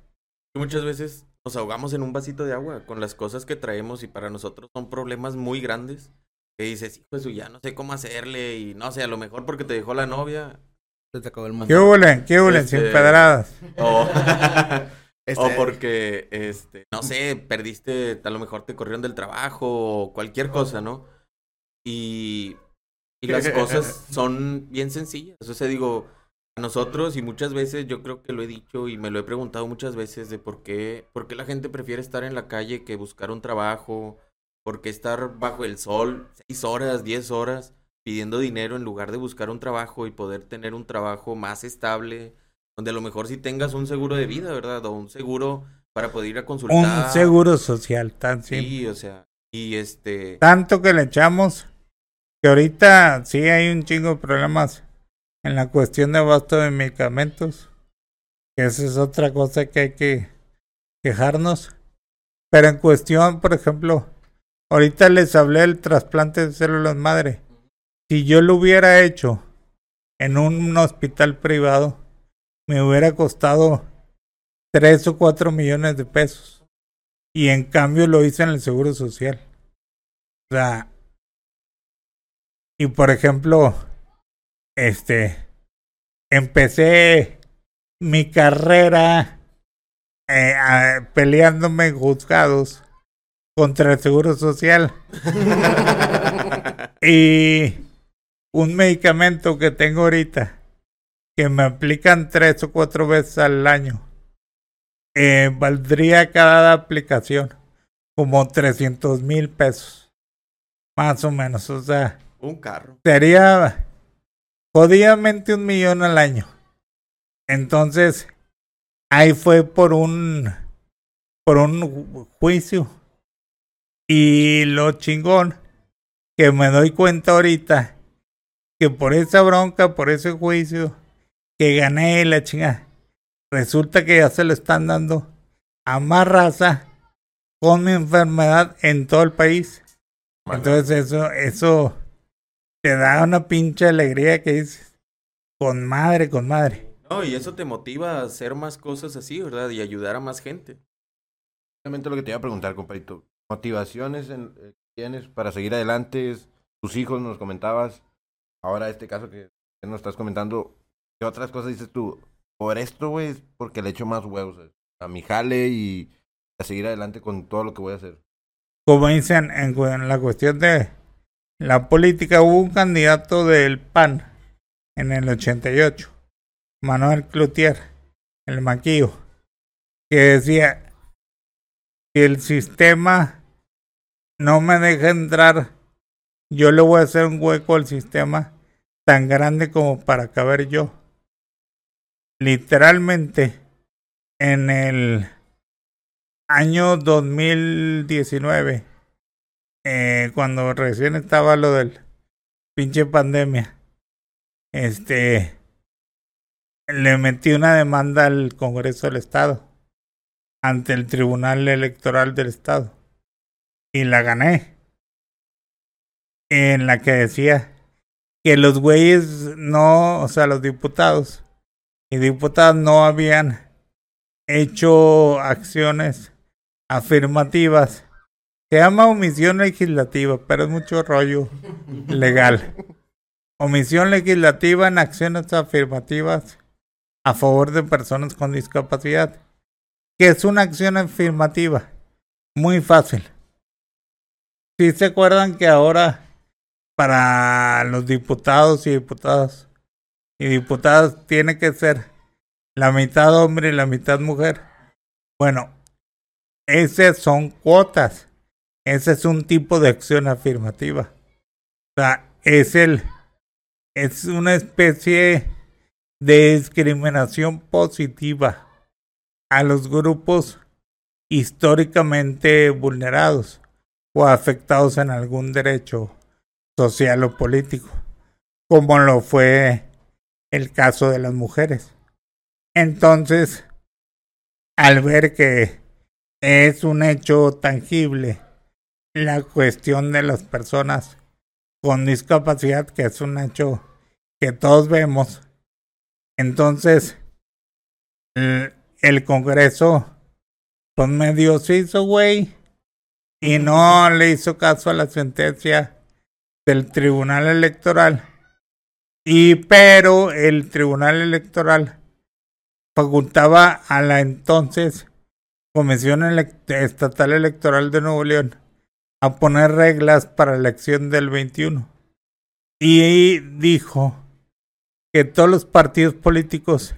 Muchas veces nos ahogamos en un vasito de agua con las cosas que traemos y para nosotros son problemas muy grandes. Que dices, hijo de su, ya no sé cómo hacerle y no sé, a lo mejor porque te dejó la novia. Se te acabó el mundo. ¿Qué hubo, qué Este- sin pedradas? *laughs* O, *laughs* Este- o porque, este, no sé, perdiste, a lo mejor te corrieron del trabajo o cualquier cosa, ¿no? Y, y las cosas son bien sencillas. O sea, digo, nosotros y muchas veces yo creo que lo he dicho y me lo he preguntado muchas veces de por qué, por qué la gente prefiere estar en la calle que buscar un trabajo, por qué estar bajo el sol seis horas, diez horas pidiendo dinero en lugar de buscar un trabajo y poder tener un trabajo más estable, donde a lo mejor si tengas un seguro de vida, ¿verdad? O un seguro para poder ir a consultar. Un seguro social, tan simple. Sí, o sea, y este... tanto que le echamos que ahorita sí hay un chingo de problemas en la cuestión de abasto de medicamentos que esa es otra cosa que hay que quejarnos. Pero en cuestión por ejemplo ahorita les hablé del trasplante de células madre. Si yo lo hubiera hecho en un hospital privado me hubiera costado tres o cuatro millones de pesos. Y en cambio lo hice en el seguro social. O sea, y por ejemplo, este, empecé mi carrera eh, a- peleándome en juzgados contra el Seguro Social. *laughs* y un medicamento que tengo ahorita, que me aplican tres o cuatro veces al año, eh, valdría cada aplicación como 300 mil pesos. Más o menos, o sea, Un carro. sería jodidamente un millón al año. Entonces, ahí fue por un por un ju- juicio. Y lo chingón que me doy cuenta ahorita que por esa bronca, por ese juicio que gané la chinga, resulta que ya se lo están dando a más raza con mi enfermedad en todo el país. Entonces eso, eso te da una pinche alegría que dices, con madre, con madre. No, y eso te motiva a hacer más cosas así, ¿verdad? Y ayudar a más gente. Realmente lo que te iba a preguntar, compadrito. Motivaciones en- eh, tienes para seguir adelante. Tus hijos nos comentabas. Ahora este caso que, que nos estás comentando. ¿Qué otras cosas dices tú? Por esto, güey, es porque le echo más huevos a mi jale y a seguir adelante con todo lo que voy a hacer. Como dicen en la cuestión de la política, hubo un candidato del PAN en el 88, Manuel Cloutier, el maquillo, que decía que el sistema no me deja entrar yo le voy a hacer un hueco al sistema tan grande como para caber yo. Literalmente, en el año 2019, eh, cuando recién estaba lo del pinche pandemia, este, le metí una demanda al Congreso del Estado ante el Tribunal Electoral del Estado y la gané en la que decía que los güeyes no, o sea, los diputados y diputadas no habían hecho acciones afirmativas. Se llama omisión legislativa, pero es mucho rollo legal. Omisión legislativa en acciones afirmativas a favor de personas con discapacidad. que es una acción afirmativa? Muy fácil. Si se acuerdan que ahora para los diputados y diputadas y diputadas tiene que ser la mitad hombre y la mitad mujer. Bueno, esas son cuotas. Ese es un tipo de acción afirmativa. O sea, es el es una especie de discriminación positiva a los grupos históricamente vulnerados o afectados en algún derecho social o político, como lo fue el caso de las mujeres. Entonces, al ver que es un hecho tangible la cuestión de las personas con discapacidad, que es un hecho que todos vemos, entonces el, Congreso pues medio se hizo güey y no le hizo caso a la sentencia del Tribunal Electoral. Y pero el Tribunal Electoral facultaba a la entonces Comisión Estatal Electoral de Nuevo León a poner reglas para la elección del 21. Y dijo que todos los partidos políticos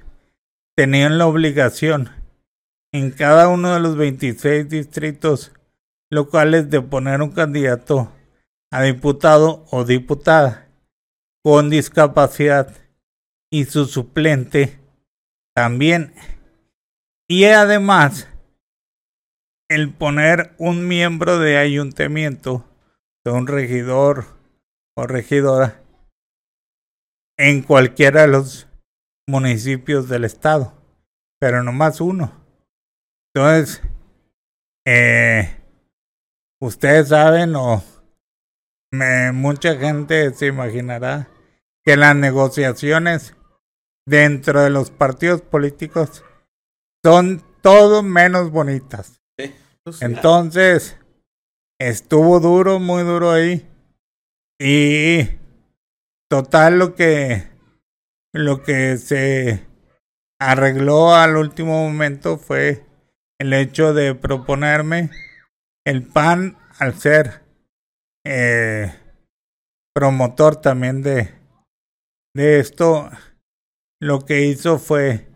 tenían la obligación en cada uno de los 26 distritos locales de poner un candidato a diputado o diputada con discapacidad y su suplente también. Y además, el poner un miembro de ayuntamiento, de un regidor o regidora, en cualquiera de los municipios del estado, pero no más uno. Entonces, eh, ustedes saben o me, mucha gente se imaginará que las negociaciones dentro de los partidos políticos son todo menos bonitas. Entonces, estuvo duro, muy duro ahí. Y total lo que lo que se arregló al último momento fue el hecho de proponerme el PAN al ser eh, promotor también de, de esto, lo que hizo fue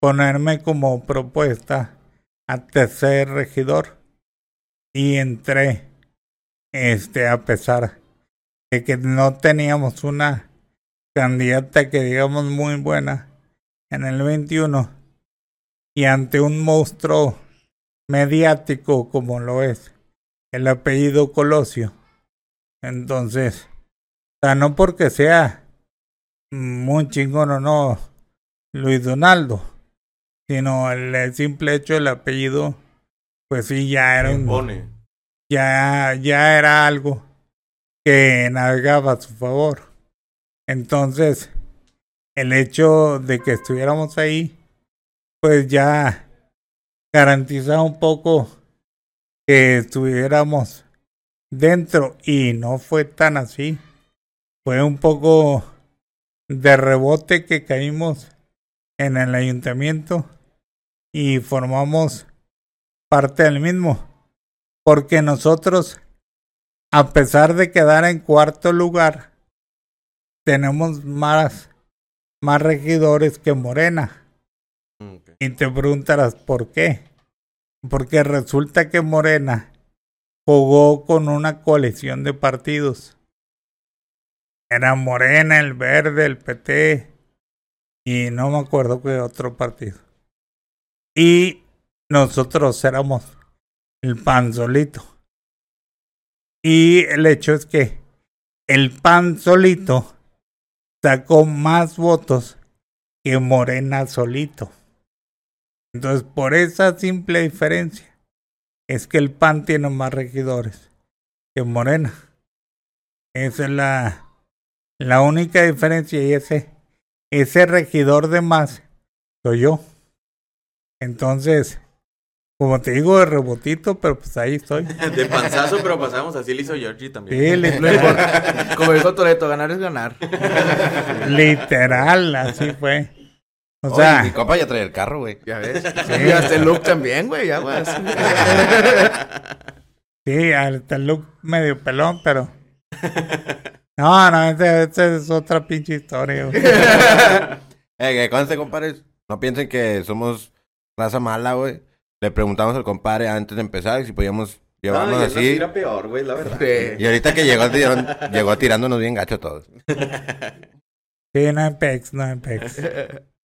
ponerme como propuesta a tercer regidor y entré este a pesar de que no teníamos una candidata que digamos muy buena en el 21 y ante un monstruo mediático como lo es el apellido Colosio entonces, o no porque sea muy chingón o no Luis Donaldo, sino el simple hecho del apellido, pues sí, ya era un, ya, ya era algo que navegaba a su favor. Entonces, el hecho de que estuviéramos ahí, pues ya garantizaba un poco que estuviéramos dentro y no fue tan así. Fue un poco de rebote que caímos en el ayuntamiento y formamos parte del mismo. Porque nosotros, a pesar de quedar en cuarto lugar, tenemos más, más regidores que Morena. Y te preguntarás por qué. Porque resulta que Morena jugó con una coalición de partidos Era Morena, el Verde, el PT y no me acuerdo qué otro partido. Y nosotros éramos el PAN solito. Y el hecho es que el PAN solito sacó más votos que Morena solito. Entonces, por esa simple diferencia, es que el PAN tiene más regidores que Morena. Esa es la, la única diferencia y ese, ese regidor de más soy yo. Entonces, como te digo, de rebotito, pero pues ahí estoy. *laughs* De panzazo, pero pasamos. Así le hizo Georgie también. Sí, importa. Como dijo Toreto, ganar es ganar. *laughs* literal, así fue. O Oye, sea, mi compa ya trae el carro, güey. Ya ves. Sí, hasta el look también, güey, ya, güey. *laughs* sí, hasta el look medio pelón, pero. No, no, esa esa es otra pinche historia. güey. Eh, que conste, compadres. No piensen que somos raza mala, güey. Le preguntamos al compadre antes de empezar si podíamos llevarnos Ay, así. Peor, güey, la verdad. Sí. Y ahorita que llegó, tiraron- llegó tirándonos bien gacho a todos. Sí, no hay pex, no hay pex. *laughs*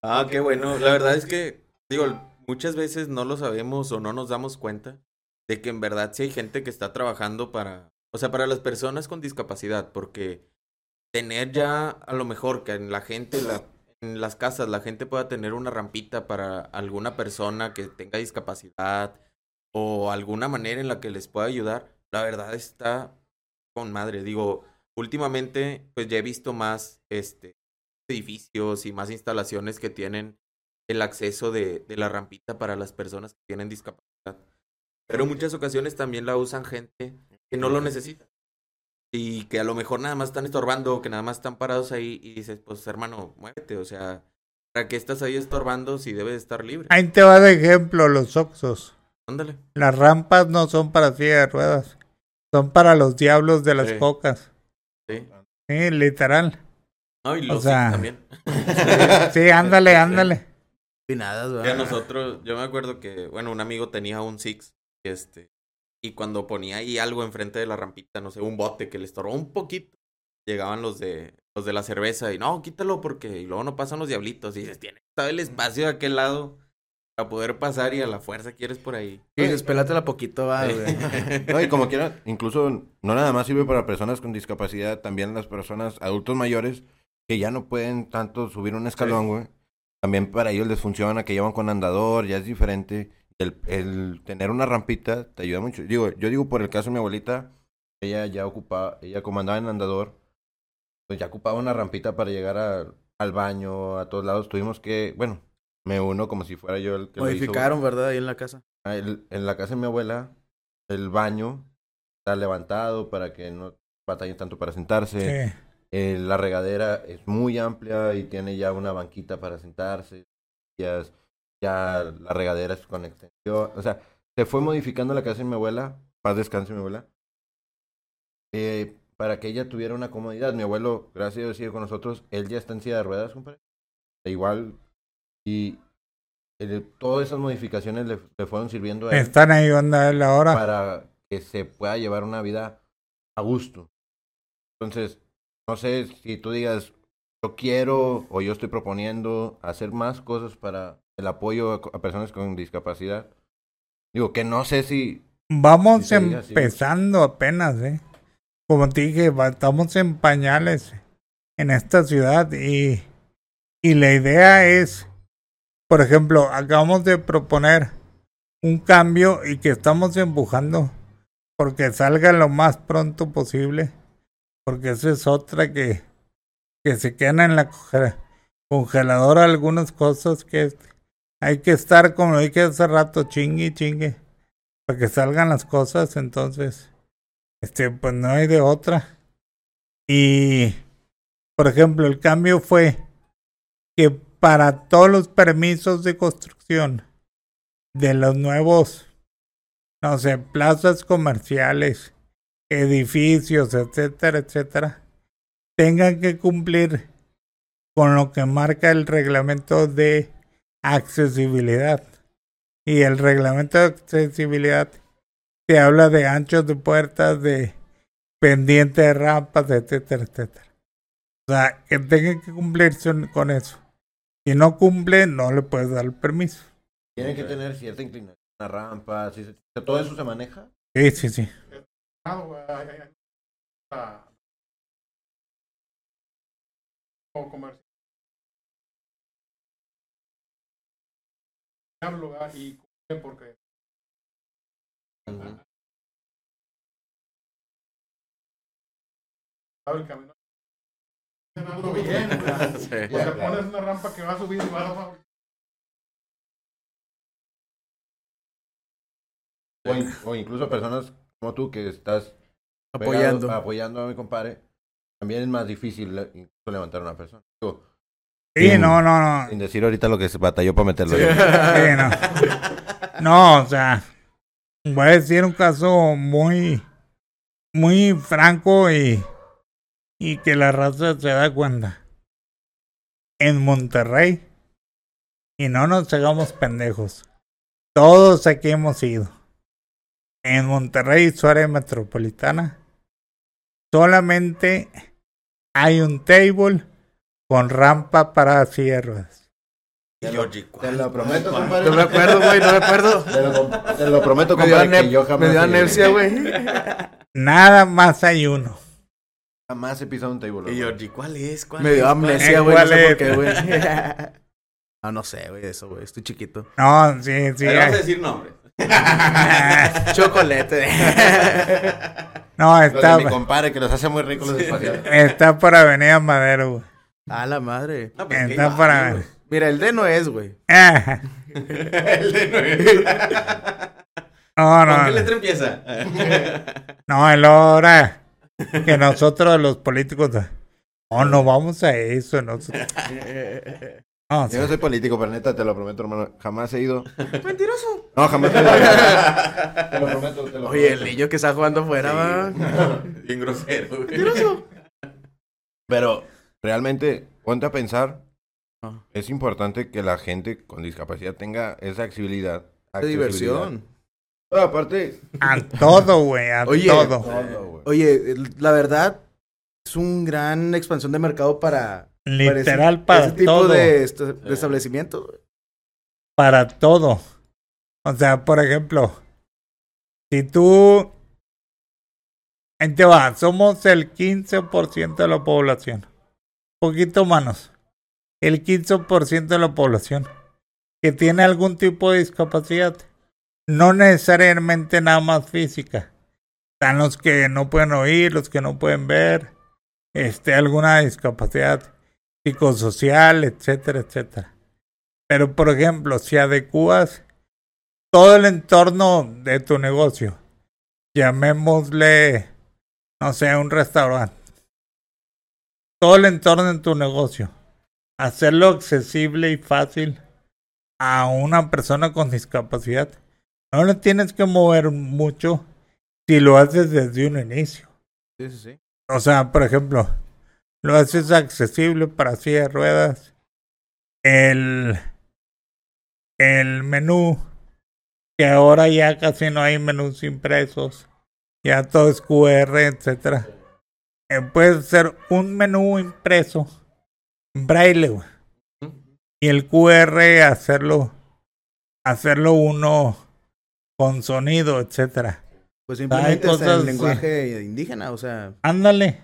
Ah, qué bueno. La verdad es que, digo, muchas veces no lo sabemos o no nos damos cuenta de que en verdad sí hay gente que está trabajando para, o sea, para las personas con discapacidad, porque tener ya a lo mejor que en la gente, la, en las casas, la gente pueda tener una rampita para alguna persona que tenga discapacidad o alguna manera en la que les pueda ayudar, la verdad está con madre. Digo, últimamente, pues ya he visto más, este, edificios y más instalaciones que tienen el acceso de, de la rampita para las personas que tienen discapacidad. Pero en muchas ocasiones también la usan gente que no lo necesita. Y que a lo mejor nada más están estorbando, o que nada más están parados ahí y dices, pues hermano, muévete, o sea, ¿para qué estás ahí estorbando si debes estar libre? Ahí te va de ejemplo los Oxos. Ándale. Las rampas no son para silla de ruedas. Son para los diablos de las Sí. cocas. Sí. Sí, literal. No, y O los sea, Six también. *laughs* Sí, ándale, ándale. Y nada, Que a güey. nosotros, yo me acuerdo que, bueno, un amigo tenía un Six, este, y cuando ponía ahí algo enfrente de la rampita, no sé, un bote que le estorbó un poquito, llegaban los de, los de la cerveza y no, quítalo porque y luego no pasan los diablitos y dices, tiene todo el espacio de aquel lado para poder pasar y a la fuerza quieres por ahí. Y dices, pélatela poquito, va, güey. *laughs* No, y como quiera, incluso no nada más sirve para personas con discapacidad, también las personas adultos mayores que ya no pueden tanto subir un escalón, güey. También para ellos les funciona, que llevan con andador, ya es diferente. El, el tener una rampita te ayuda mucho. Digo, yo digo por el caso de mi abuelita, ella ya ocupaba, ella como andaba en andador, pues ya ocupaba una rampita para llegar a- al baño, a todos lados. Tuvimos que, bueno, me uno como si fuera yo el que lo hizo. Modificaron, ¿verdad? Ahí en la casa. Ah, el- en la casa de mi abuela, el baño está levantado para que no batallen tanto para sentarse. Sí. Eh, la regadera es muy amplia y tiene ya una banquita para sentarse. Ya, es- ya la regadera es con extensión. O sea, se fue modificando la casa de mi abuela. Paz descanse mi abuela. Eh, para que ella tuviera una comodidad. Mi abuelo, gracias a Dios, sigue con nosotros. Él ya está en silla de ruedas, compadre. E igual. Y eh, todas esas modificaciones le, le fueron sirviendo a él Están ahí onda la hora. para que se pueda llevar una vida a gusto. Entonces, no sé si tú digas, yo quiero o yo estoy proponiendo hacer más cosas para el apoyo a, personas con discapacidad. Digo, que no sé si... Vamos empezando apenas, ¿eh? Como te dije, estamos en pañales en esta ciudad y, y la idea es, por ejemplo, acabamos de proponer un cambio y que estamos empujando porque salga lo más pronto posible, porque esa es otra que, que se quedan en la conge- congeladora algunas cosas que hay que estar como lo dije hace rato, chingue chingue para que salgan las cosas, entonces, este, pues no hay de otra. Y, por ejemplo, el cambio fue que para todos los permisos de construcción de los nuevos, no sé, plazas comerciales, edificios, etcétera, etcétera, tengan que cumplir con lo que marca el reglamento de accesibilidad. Y el reglamento de accesibilidad te habla de anchos de puertas, de pendiente de rampas, etcétera, etcétera. O sea, que tenga que cumplirse con eso. Si no cumple, no le puedes dar el permiso. Tiene que tener cierta inclinación, una rampa, si se- todo eso se maneja. Sí, sí, sí. Ah, ah, o comercial. Hablo, ah, y porque sabe el camino. Bien, *laughs* Sí. porque pones una rampa que va a subir y va a. O, in- o incluso personas como tú que estás Apoyando. pegado- apoyando a mi compadre. También es más difícil le- incluso levantar a una persona. Digo, Sí, Sin- no, no, no. sin decir ahorita lo que se batalló para meterlo. Sí, no. No, o sea, voy a decir un caso muy, muy franco y, y que la raza se da cuenta. En Monterrey, y no nos hagamos pendejos, todos aquí hemos ido. En Monterrey, su área metropolitana, solamente hay un table con rampa para ruedas. Y Georgie, Te lo prometo, compadre. No me acuerdo, güey, no me acuerdo. Te lo, te lo prometo, compadre, que anep- yo jamás, me dio anemsia, güey. Nada más hay uno. jamás he pisado un table. Y Georgie, ¿cuál es? ¿Cuál Me dio es? amnesia, güey, no ¿cuál sé por es? qué, güey. *laughs* Ah, no sé, güey, eso, güey, estoy chiquito. No, sí, sí. Ahí vamos a decir nombres. *laughs* Chocolate. No, Los de está, mi compadre, que los hace muy ricos los espaciales. está por Avenida Madero, güey. A la madre. No, es hay para-. Mira, el D no es, güey. Ah, *laughs* El de Noel. *laughs* No, ¿Con qué no, letra empieza? *laughs* no, es la hora que nosotros los políticos, no, no vamos a eso, nosotros. No, sí. Yo no soy político, pero neta, te lo prometo, hermano. Jamás he ido. Mentiroso. No, jamás he ido. te lo prometo, te lo Oye, el prometo. niño que está jugando afuera, va. Bien grosero. güey. Mentiroso. Pero realmente, ponte a pensar. Ah. Es importante que la gente con discapacidad tenga esa accesibilidad. De accesibilidad. diversión. Aparte, a *laughs* todo, güey, a Oye, todo. todo, güey. Oye, la verdad, es un gran expansión de mercado para, para ese- Literal para ese tipo todo. de, est- de establecimientos. güey. para todo. O sea, por ejemplo, si tú... Ahí te va, somos el 15% de la población. Poquito menos. El 15% de la población que tiene algún tipo de discapacidad. No necesariamente nada más física. Están los que no pueden oír, los que no pueden ver, este, alguna discapacidad psicosocial, etcétera, etcétera. Pero, por ejemplo, si adecuas todo el entorno de tu negocio, llamémosle, no sé, un restaurante, todo el entorno de tu negocio, hacerlo accesible y fácil a una persona con discapacidad, no le tienes que mover mucho si lo haces desde un inicio. Sí, sí, sí. O sea, por ejemplo, lo haces accesible para silla de ruedas. El, el menú, que ahora ya casi no hay menús impresos, ya todo es QR, etcétera. Eh, puede ser un menú impreso, en braille, güey. Y el QR hacerlo, hacerlo uno con sonido, etcétera. Pues simplemente cosas, el lenguaje indígena, o sea. Ándale.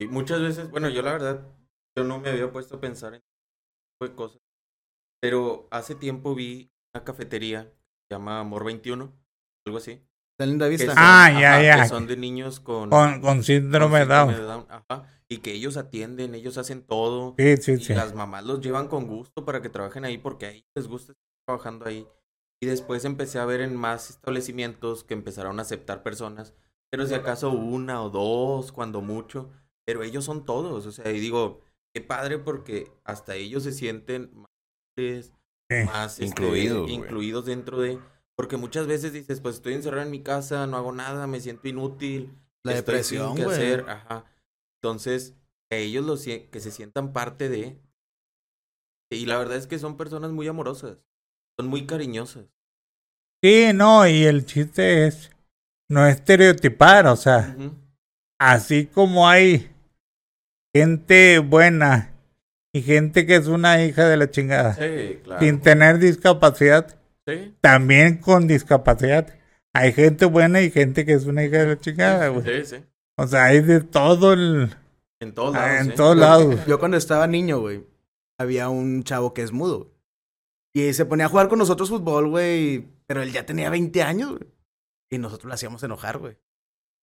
Y muchas veces, bueno, yo la verdad, yo no me había puesto a pensar en tipo de cosas. Pero hace tiempo vi una cafetería, se llama Amor 21, algo así. Está en linda vista. son- Ah, ya, ajá, ya. Que son de niños con, Con, con síndrome de síndrome Down. ajá, y que ellos atienden, ellos hacen todo. Sí, sí, Y sí. las mamás los llevan con gusto para que trabajen ahí porque a ellos les gusta estar trabajando ahí. Y después empecé a ver en más establecimientos que empezaron a aceptar personas, pero si acaso una o dos, cuando mucho, pero ellos son todos, o sea, y digo, qué padre porque hasta ellos se sienten más, más este, Incluidos, güey. incluidos dentro de, porque muchas veces dices, pues estoy encerrado en mi casa, no hago nada, me siento inútil, La estoy sin depresión, qué güey. hacer, ajá. Entonces, que ellos los, que se sientan parte de. Y la verdad es que son personas muy amorosas. Son muy cariñosas. Sí, no, y el chiste es no estereotipar, o sea, así como hay gente buena y gente que es una hija de la chingada. Sí, claro. Sin tener discapacidad, Sí. también con discapacidad. Hay gente buena y gente que es una hija de la chingada, güey. Sí, sí. O sea, hay de todo el... En todos ah, lados. en sí. todos lados. Yo cuando estaba niño, güey, había un chavo que es mudo. Y se ponía a jugar con nosotros fútbol, güey. Pero él ya tenía 20 años, güey. Y nosotros lo hacíamos enojar, güey.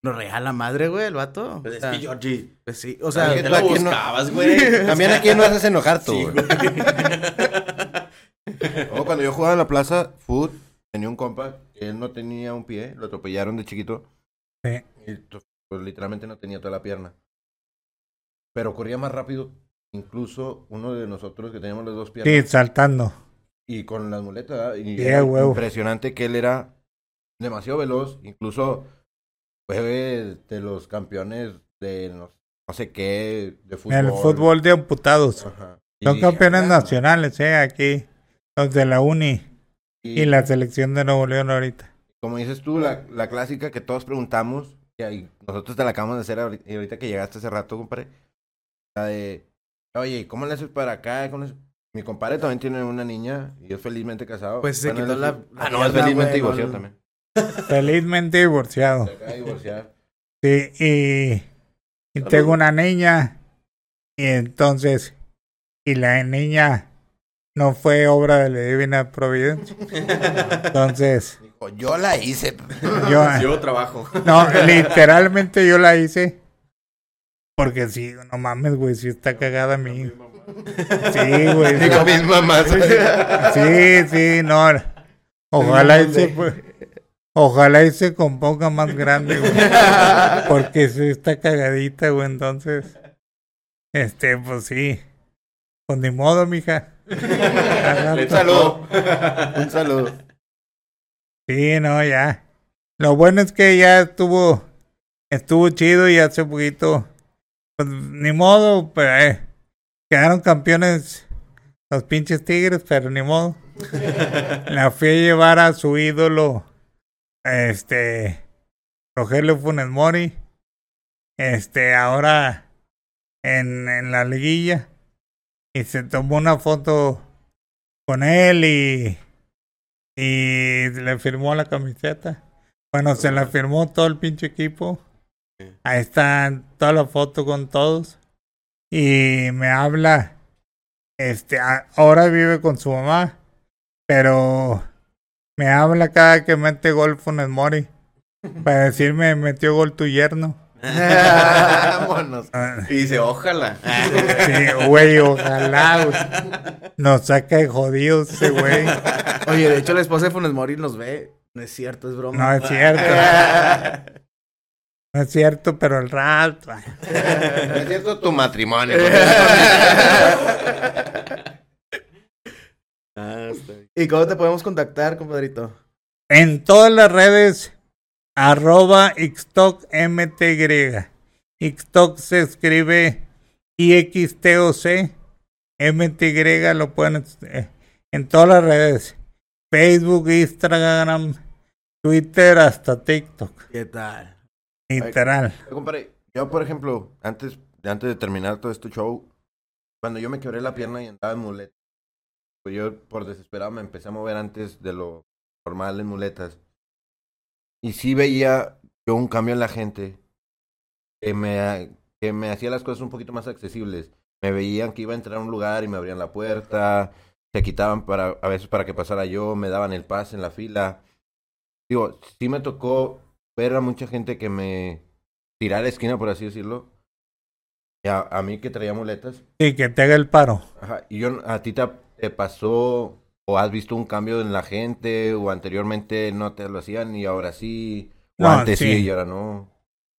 Nos reía la madre, güey, el vato. Pues O es sea, que Georgie. pues sí, o sea, tú lo no- buscabas, güey. *laughs* También aquí no haces enojar tú. Sí, güey. Cuando yo jugaba en la plaza, foot, tenía un compa él no tenía un pie, lo atropellaron de chiquito. Sí. Y pues, literalmente no tenía toda la pierna. Pero corría más rápido, incluso uno de nosotros que teníamos las dos Sí, piernas. saltando. Y con las muletas, y Sí, huevo. impresionante que él era demasiado veloz. Incluso fue de los campeones de no, no sé qué, de fútbol. El fútbol de amputados. Ajá. Son Y- campeones ah, nacionales, eh, aquí. Los de la uni y- y la selección de Nuevo León ahorita. como dices tú, la, la clásica que todos preguntamos, y ahí nosotros te la acabamos de hacer ahorita, y ahorita que llegaste hace rato, compadre, la de, oye, ¿cómo le haces para acá? ¿Cómo le haces? Mi compadre también tiene una niña y es felizmente casado. Pues se Bueno, quitó la- Ah, no, es felizmente divorciado también. *laughs* Felizmente divorciado. Se acaba de divorciar. Sí, y, y tengo una niña. Y entonces, y la niña no fue obra de la divina providencia. Entonces, Dijo, yo la hice. yo, *laughs* Yo trabajo. *laughs* no, literalmente yo la hice. Porque sí, no mames, güey, sí está cagada mi. Sí, güey. *laughs* Digo, mis mamás. Sí, sí, no. Ojalá y se, ojalá y se componga más grande, güey. Porque sí está cagadita, güey, entonces. Este, pues sí. Pues ni modo, mija. Un saludo. Un saludo. Sí, no, ya. Lo bueno es que ya estuvo, estuvo chido y hace poquito, pues ni modo, pero eh, quedaron campeones los pinches tigres, pero ni modo. La fui a llevar a su ídolo, este, Rogelio Funes Mori, este, ahora en, en la liguilla, y se tomó una foto con él y y le firmó la camiseta. Bueno, se la firmó todo el pinche equipo. Ahí está toda la foto con todos. Y me habla, este, ahora vive con su mamá, pero me habla cada que mete gol Funes Mori. Para decirme, metió gol tu yerno. *laughs* Vámonos. Ah, Y dice, ojalá. Sí, güey, ojalá, güey. Nos saca de jodidos ese güey. Oye, de hecho la esposa de Funes Mori nos ve. No es cierto, es broma. No es cierto. No es cierto, pero el rato. No es cierto tu matrimonio. *laughs* Ah. ¿Y cómo te podemos contactar, compadrito? En todas las redes, arroba XTOCMTY. XTOC se escribe IXTOC. MTY lo pueden eh, en todas las redes. Facebook, Instagram, Twitter, hasta TikTok. ¿Qué tal? Literal. Compadre, yo, por ejemplo, antes, antes de terminar todo este show, cuando yo me quebré la pierna y andaba en muleta, pues yo por desesperado me empecé a mover antes de lo normal en muletas. Y sí veía yo un cambio en la gente que me, que me hacía las cosas un poquito más accesibles. Me veían que iba a entrar a un lugar y me abrían la puerta, se quitaban para, a veces para que pasara yo, me daban el pase en la fila. Digo, sí me tocó ver a mucha gente que me tirara la esquina, por así decirlo. Y a, a mí que traía muletas. Sí, que te haga el paro. Ajá, y yo, a ti te, te pasó o has visto un cambio en la gente o anteriormente no te lo hacían y ahora sí. O No, antes sí. sí. y ahora no.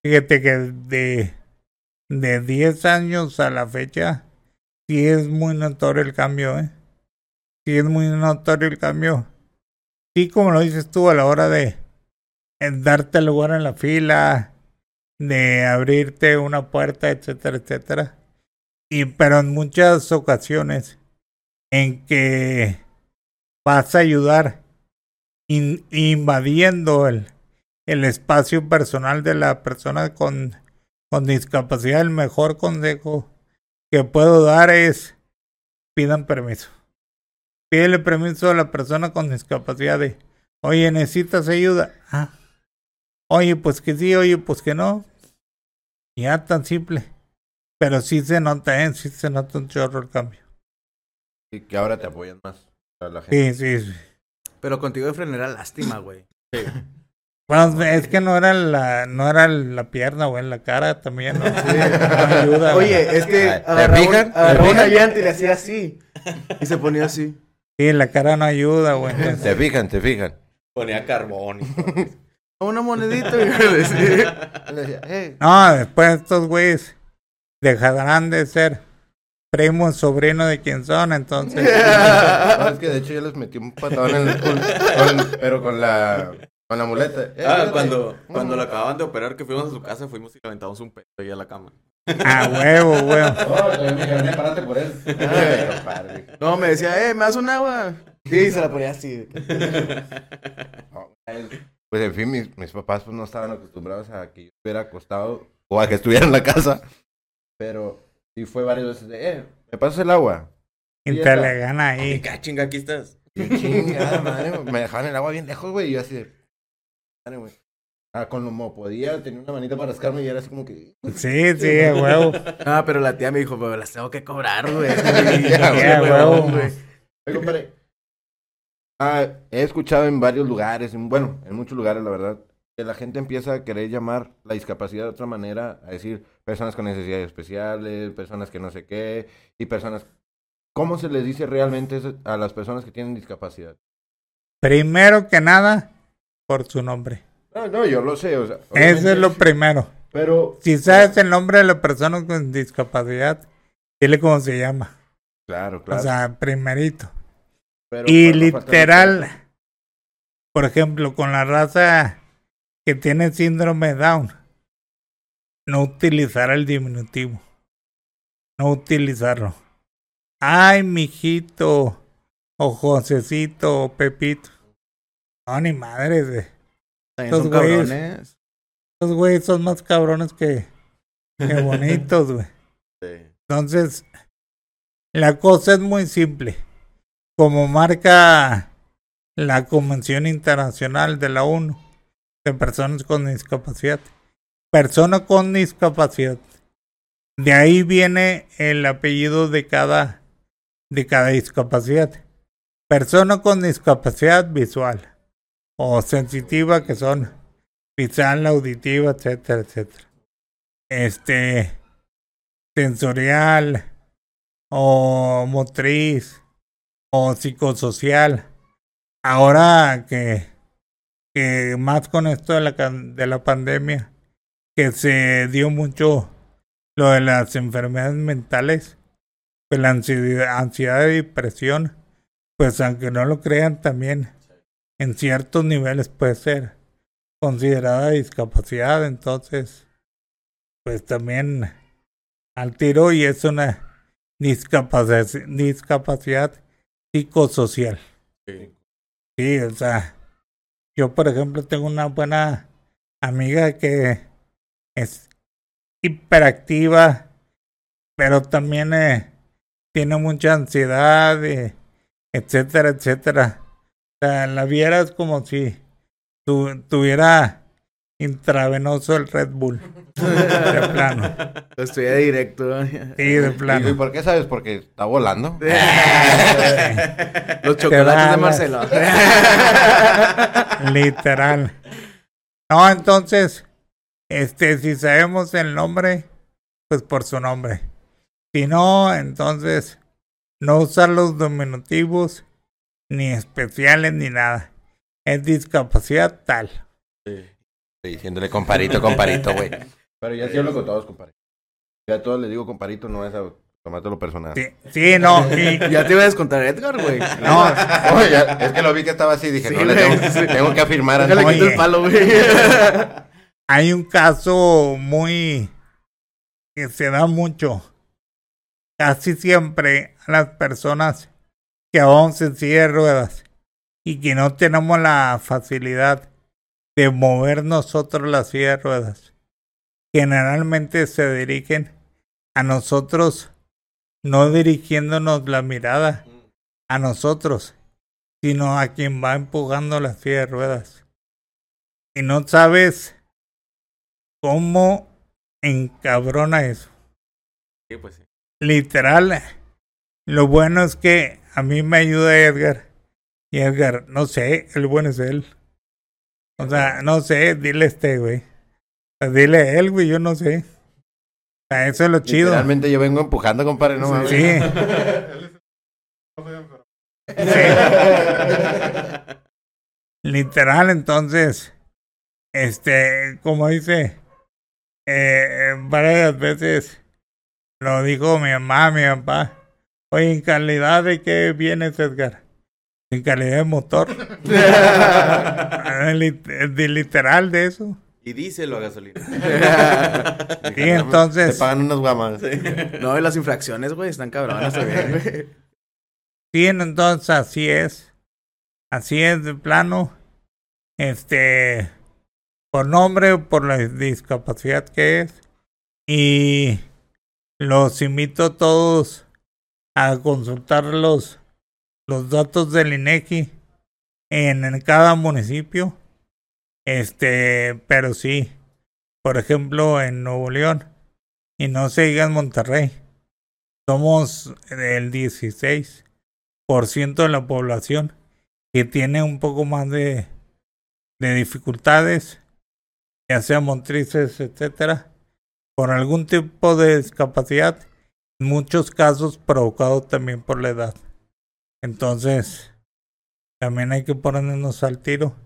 Fíjate que de, de 10 años a la fecha, sí es muy notorio el cambio, ¿eh? Sí es muy notorio el cambio. Sí, como lo dices tú, a la hora de en darte lugar en la fila, de abrirte una puerta, etcétera, etcétera. Y pero en muchas ocasiones en que vas a ayudar in- invadiendo el, el espacio personal de la persona con, con discapacidad, el mejor consejo que puedo dar es pidan permiso. Pídele permiso a la persona con discapacidad oye, necesitas ayuda. Ah. Oye, pues que sí, oye, pues que no. Ya tan simple. Pero sí se nota, ¿eh? Sí se nota un chorro el cambio. Y que ahora te apoyan más. A la gente. Sí, sí, sí. Pero contigo de freno era lástima, güey. Bueno, es que no era la, no era la pierna, güey, la cara también, ¿no? Sí, no ayuda, güey. Oye, es que ¿te agarraba, un- fijan? ¿Te agarraba una llanta y le hacía así. Y se ponía así. Sí, la cara no ayuda, güey. entonces- Se fijan, se fijan. Ponía carbón. y. *laughs* Una monedita y le decía. Le decía, "Hey". No, después estos güeyes dejarán de ser primos, sobrinos de quien son, entonces. *laughs* *laughs* No, es que de hecho yo les metí un patadón en el culo, con- pero con la, con la muleta. Eh, Ah, cuando, cuando lo acababan de operar, que fuimos a su casa, fuimos y le aventamos un pedo ahí a la cama. A huevo, huevo. *laughs* No, todavía me dijeron, "Eh, párate por él. Ay, compadre. No, me decía, eh, ¿me das un agua? Sí, se la ponía así. Pues en fin, mis, mis papás pues no estaban acostumbrados a que yo estuviera acostado o a que estuviera en la casa. Pero sí fue varias veces de, eh, ¿me pasas el agua? Y Y te está. le gana Y ahí. chinga, aquí estás. Y chingada madre, me dejaban el agua bien lejos, güey, y yo así de, madre, güey. Ah, con lo mo podía, tenía una manita para rascarme y era así como que... Sí, sí, huevo. Ah, pero la tía me dijo, pero las tengo que cobrar, güey. *laughs* Ya, güey, huevón, huevo. güey. Oye, compadre. Ah, he escuchado en varios lugares, en- bueno, en muchos lugares, la verdad, que la gente empieza a querer llamar la discapacidad de otra manera, a decir personas con necesidades especiales, personas que no sé qué, y personas... ¿Cómo se les dice realmente eso a las personas que tienen discapacidad? Primero que nada, por su nombre. No, no, yo lo sé, o sea... Eso es lo sí, primero. Pero... Si sabes el nombre de la persona con discapacidad, dile cómo se llama. Claro, claro. O sea, primerito. pero Y literal, por ejemplo, con la raza que tiene síndrome Down, no utilizar el diminutivo. No utilizarlo. Ay, mijito, o Josecito, o Pepito. No, ni madre, güey. Son güeyes. cabrones. Esos güeyes son más cabrones que, que *laughs* bonitos, güey. Sí. Entonces, la cosa es muy simple. Como marca la Convención Internacional de la ONU de Personas con Discapacidad. Persona con discapacidad. De ahí viene el apellido de cada, de cada discapacidad. Persona con discapacidad visual o sensitiva que son visual, auditiva, etcétera, etcétera. Este, sensorial o motriz o psicosocial. Ahora que, que más con esto de la, de la pandemia, que se dio mucho lo de las enfermedades mentales, pues la ansiedad, ansiedad y depresión, pues aunque no lo crean también, en ciertos niveles puede ser considerada discapacidad, entonces, pues también al tiro y es una discapacidad, discapacidad psicosocial. Sí. Sí, o sea, yo por ejemplo tengo una buena amiga que es hiperactiva, pero también eh, tiene mucha ansiedad, eh, etcétera, etcétera. O sea, la vieras como si tu- tuviera intravenoso el Red Bull. De plano. Lo estudié directo. Sí, de ¿Y plano. por qué sabes? Porque está volando. Los chocolates de Marcelo. *laughs* Literal. No, entonces, este, si sabemos el nombre, pues por su nombre. Si no, entonces, no usar los diminutivos, ni especiales, ni nada. Es discapacidad tal. Sí. Diciéndole comparito, comparito, güey. *laughs* Pero ya sí hablo con todos, compadre. Ya a todos les digo comparito, no es a tomártelo personal. Sí, sí, no, y, *laughs* Ya te iba a descontar Edgar, güey. no, *laughs* ya, es que lo vi que estaba así, dije, Sí, no, le tengo, sí. tengo que afirmar antes. quito el palo, güey. hay un caso muy que se da mucho. Casi siempre a las personas que vamos en silla de ruedas y que no tenemos la facilidad de mover nosotros la silla de ruedas. Generalmente se dirigen a nosotros no dirigiéndonos la mirada a nosotros, sino a quien va empujando la silla de ruedas. Y no sabes cómo encabrona eso. Sí, pues sí. Literal, lo bueno es que a mí me ayuda Edgar. Y Edgar, no sé, el bueno es él. O sea, no sé, dile este, güey. O sea, dile a él, güey, yo no sé. O sea, eso es lo chido. Realmente yo vengo empujando, compadre, no mames. Sí, sí. Literal, entonces, este, como dice, eh, varias veces lo dijo mi mamá, mi papá. Oye, ¿en calidad de qué vienes, Edgar? En calidad de motor. *laughs* Ah, de literal de eso. Y díselo a gasolina. *laughs* Sí, entonces, Te pagan unas guamas. No, y las infracciones, güey, están cabronas también, güey. sí, entonces así es. Así es de plano. Este, por nombre, por la discapacidad que es. Y los invito a todos a consultar los, los datos del INEGI en, en cada municipio. Este, pero sí, por ejemplo, en Nuevo León, y no se diga en Monterrey, somos el 16% de la población que tiene un poco más de, de dificultades, ya sea motrices, etcétera, por algún tipo de discapacidad, en muchos casos provocado también por la edad. Entonces, también hay que ponernos al tiro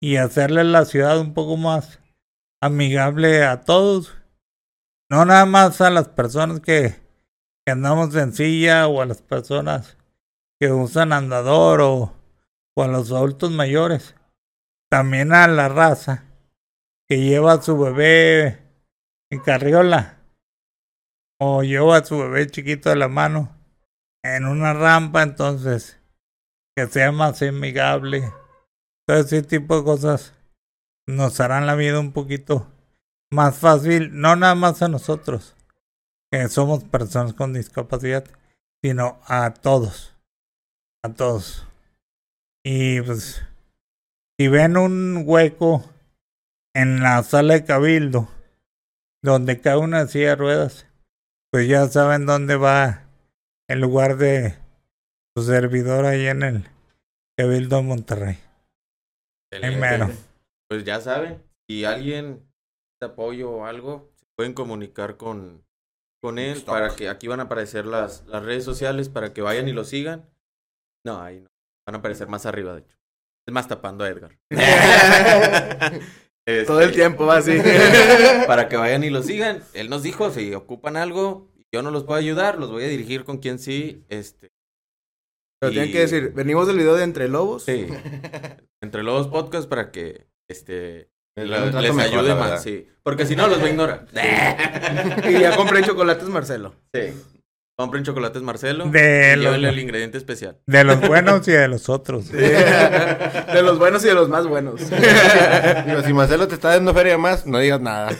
y hacerle la ciudad un poco más amigable a todos. No nada más a las personas que, andamos en silla o a las personas que usan andador o, o a los adultos mayores. También a la raza que lleva a su bebé en carriola o lleva a su bebé chiquito de la mano en una rampa, entonces que sea más amigable. Todo ese tipo de cosas nos harán la vida un poquito más fácil, no nada más a nosotros, que somos personas con discapacidad, sino a todos, a todos. Y pues, si ven un hueco en la sala de cabildo, donde cae una silla de ruedas, pues ya saben dónde va el lugar de su servidor ahí en el Cabildo Monterrey. Ahí mero. Pues ya saben, si alguien de apoyo o algo, se pueden comunicar con, con él Stop. para que aquí van a aparecer las, las redes sociales para que vayan y lo sigan. No, ahí no. Van a aparecer más arriba, de hecho. Es más tapando a Edgar. Este, *laughs* Todo el tiempo va así. *laughs* Para que vayan y lo sigan. Él nos dijo, si ocupan algo, yo no los puedo ayudar, los voy a dirigir con quien sí, este, Pero tienen que decir, venimos del video de Entre Lobos. Sí. *laughs* Entre los podcasts para que este Les la- mejor, ayude más, sí. Porque si no los va a ignorar. *laughs* Y ya compré chocolates Marcelo. sí. Compren chocolates Marcelo De y los- el ingrediente especial. De los buenos y de los otros. *laughs* De los buenos y de los más buenos. Digo, si Marcelo te está dando feria más, no digas nada.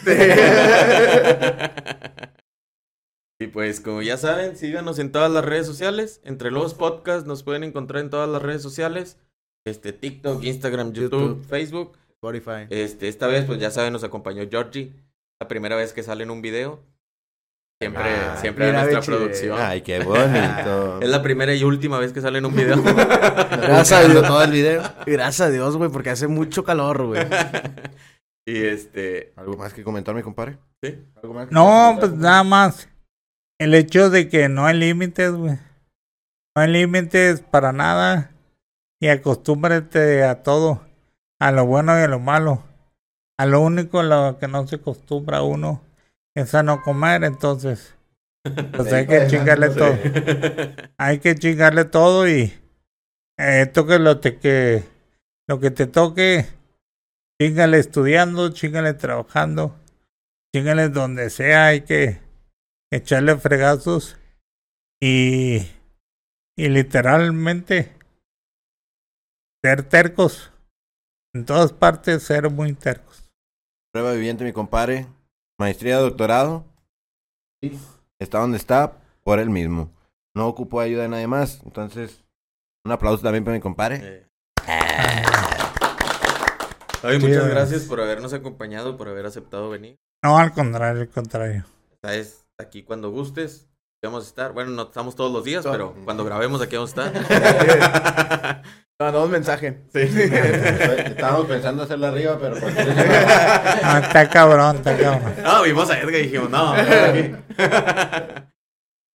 Y pues como ya saben, síganos en todas las redes sociales. Entre los podcasts nos pueden encontrar en todas las redes sociales. Este TikTok, Instagram, YouTube, YouTube. Facebook. Spotify. Este, esta vez, pues ya saben, nos acompañó Georgie. La primera vez que sale en un video. Siempre, Ay, siempre nuestra producción. Ay, qué bonito. *laughs* Es la primera y última vez que sale en un video. *laughs* Gracias a Dios. todo el video. Gracias a Dios, güey, porque hace mucho calor, güey. *laughs* y este. ¿Algo más que comentar, mi compadre? ¿sí? ¿Algo más que No, comentar? pues nada más. El hecho de que no hay límites, güey. No hay límites para nada. Y acostúmbrate a todo. A lo bueno y a lo malo. A lo único a lo que no se acostumbra uno es a no comer, entonces. Pues *laughs* hay que chingarle todo. Hay que chingarle todo y eh, toque lo te que lo que te toque, chingale estudiando, chingale trabajando, chingale donde sea, hay que echarle fregazos y y literalmente ser tercos. En todas partes ser muy tercos. Prueba viviente, mi compadre. Maestría, doctorado. Está donde está, por él mismo. no ocupo ayuda de nadie más. Entonces, un aplauso también para mi compadre. Oye, Chido. muchas gracias por habernos acompañado, por haber aceptado venir. No, al contrario, al contrario. Estás aquí cuando gustes. Vamos a estar. Bueno, no estamos todos los días, Todo. pero cuando *laughs* grabemos aquí vamos a estar. *laughs* Mandamos mensaje. *laughs* Estábamos pensando hacerla arriba, pero... pues, está cabrón, está cabrón. no, vimos a Edgar y dijimos, no.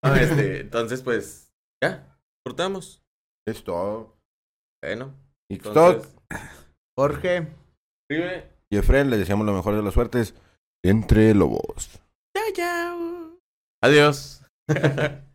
No, este, entonces, pues, ya, cortamos. es todo. Bueno, Y entonces, Jorge. Y Efren, les deseamos lo mejor de las suertes entre lobos. Adiós. *laughs*